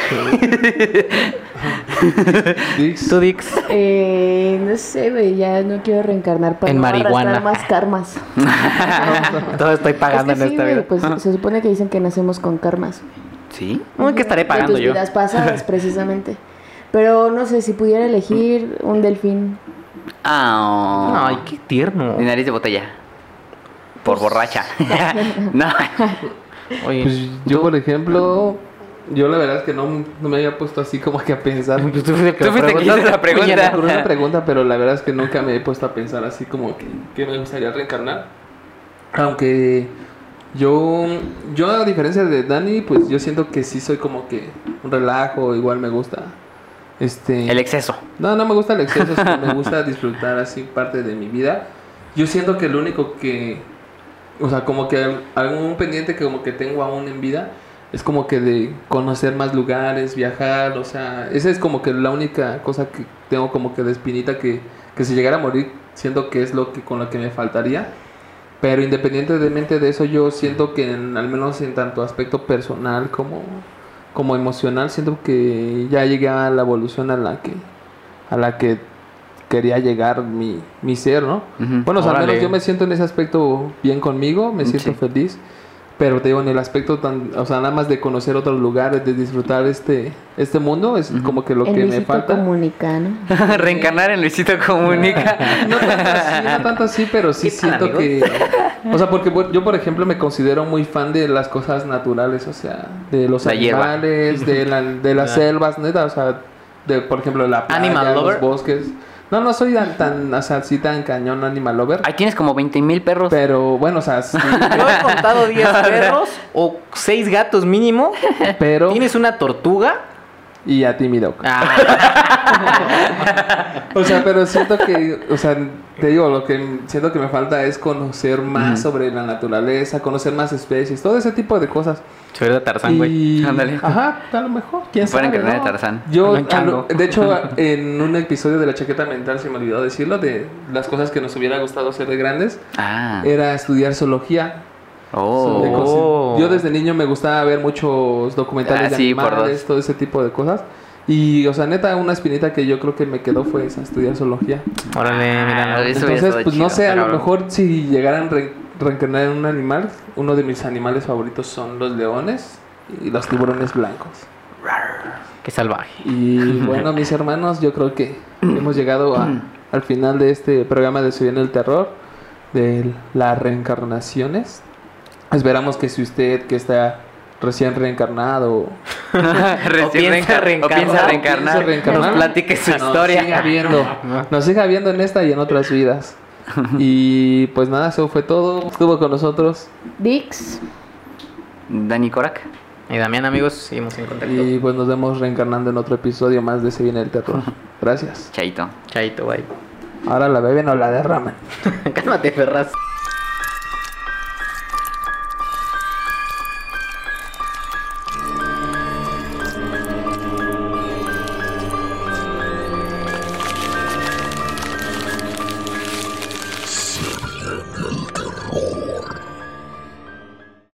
Dix. Tú, Dix. Eh, no sé, güey, ya no quiero reencarnar para En no marihuana. más karmas. Todo estoy pagando es que en sí, esta vida. pues se supone que dicen que nacemos con karmas. ¿Sí? Que estaré De pagando tus yo. vidas pasadas, precisamente. Pero no sé, si pudiera elegir un delfín. Ah, Ay, qué tierno. de nariz de botella. Por borracha. no. Oye, Pues yo, por ejemplo, yo la verdad es que no, no me había puesto así como que a pensar. pues tú fuiste que Tú fuiste hizo la pregunta. Oye, una pregunta, pero la verdad es que nunca me he puesto a pensar así como que, que me gustaría reencarnar. Aunque yo, yo a diferencia de Dani, pues yo siento que sí soy como que un relajo, igual me gusta. Este, El exceso. no, no me gusta el exceso, sino me gusta disfrutar así parte de mi vida. Yo siento que lo único que, o sea, como que al- algún pendiente que como que tengo aún en vida es como que de conocer más lugares, viajar, o sea, esa es como que la única cosa que tengo como que de espinita que, que si llegara a morir siento que es lo que con lo que me faltaría. Pero independientemente de eso, yo siento que al menos en tanto aspecto personal como, como emocional, siento que ya llegué a la evolución a la que, a la que quería llegar mi, mi ser, ¿no? Ujú. Bueno, o sea, al menos yo me siento en ese aspecto bien conmigo, me siento Sí. feliz. Pero te digo, en el aspecto tan, o sea, nada más de conocer otros lugares, de disfrutar este, este mundo, es como que lo el que me Luisito falta. Comunica, ¿no? Reencarnar en Luisito Comunica. No tanto así, no tanto así, pero sí ¿Qué tal, siento que... O sea, porque yo, por ejemplo, me considero muy fan de las cosas naturales, o sea, de los La hierba. animales, de, la, de las selvas, neta, o sea, de, por ejemplo, la playa, Animal los lover. bosques. No, no soy tan, tan, o sea, así tan cañón animal lover, Ahí tienes como 20 mil perros. pero bueno, o sea, sí, Yo he contado 10 perros o 6 gatos mínimo. pero... ¿Tienes una tortuga? Y a ti, mi doc. Ah, O sea, pero siento que, o sea, te digo, lo que siento que me falta es conocer más sobre la naturaleza, conocer más especies, todo ese tipo de cosas. soy de Tarzán, güey. Y... Ándale. Ajá, a lo mejor. ¿Quién Fuera sabe? carnet no? de Tarzán. Yo, lo- de hecho, en un episodio de la chaqueta mental se me olvidó decirlo, de las cosas que nos hubiera gustado hacer de grandes, Ah. era estudiar zoología. Oh. Yo desde niño me gustaba ver muchos documentales Ah, de sí, animales, todo ese tipo de cosas. Y, o sea, neta, una espinita que yo creo que me quedó fue esa, estudiar zoología. Órale, mira. Ah, Entonces, pues no chido, sé, a lo mejor si llegaran re- reencarnar en un animal, uno de mis animales favoritos son los leones y los tiburones blancos. Qué salvaje. Y bueno, mis hermanos, yo creo que hemos llegado a- al final de este programa de Se viene el terror, de las reencarnaciones. Esperamos que si usted que está recién reencarnado Recién O piensa reencar- o piensa reencarnar. Piensa reencarnar. Nos platique su Nos historia. siga viendo, nos siga viendo en esta y en otras vidas. Y pues nada, eso fue todo. Estuvo con nosotros. Dix. Dani Korak. Y Damián, amigos, seguimos en contacto. Y pues nos vemos reencarnando en otro episodio más de Se viene el teatro. Gracias. Chaito. Chaito, bye. Ahora la beben o la derraman. Cálmate, Ferraz.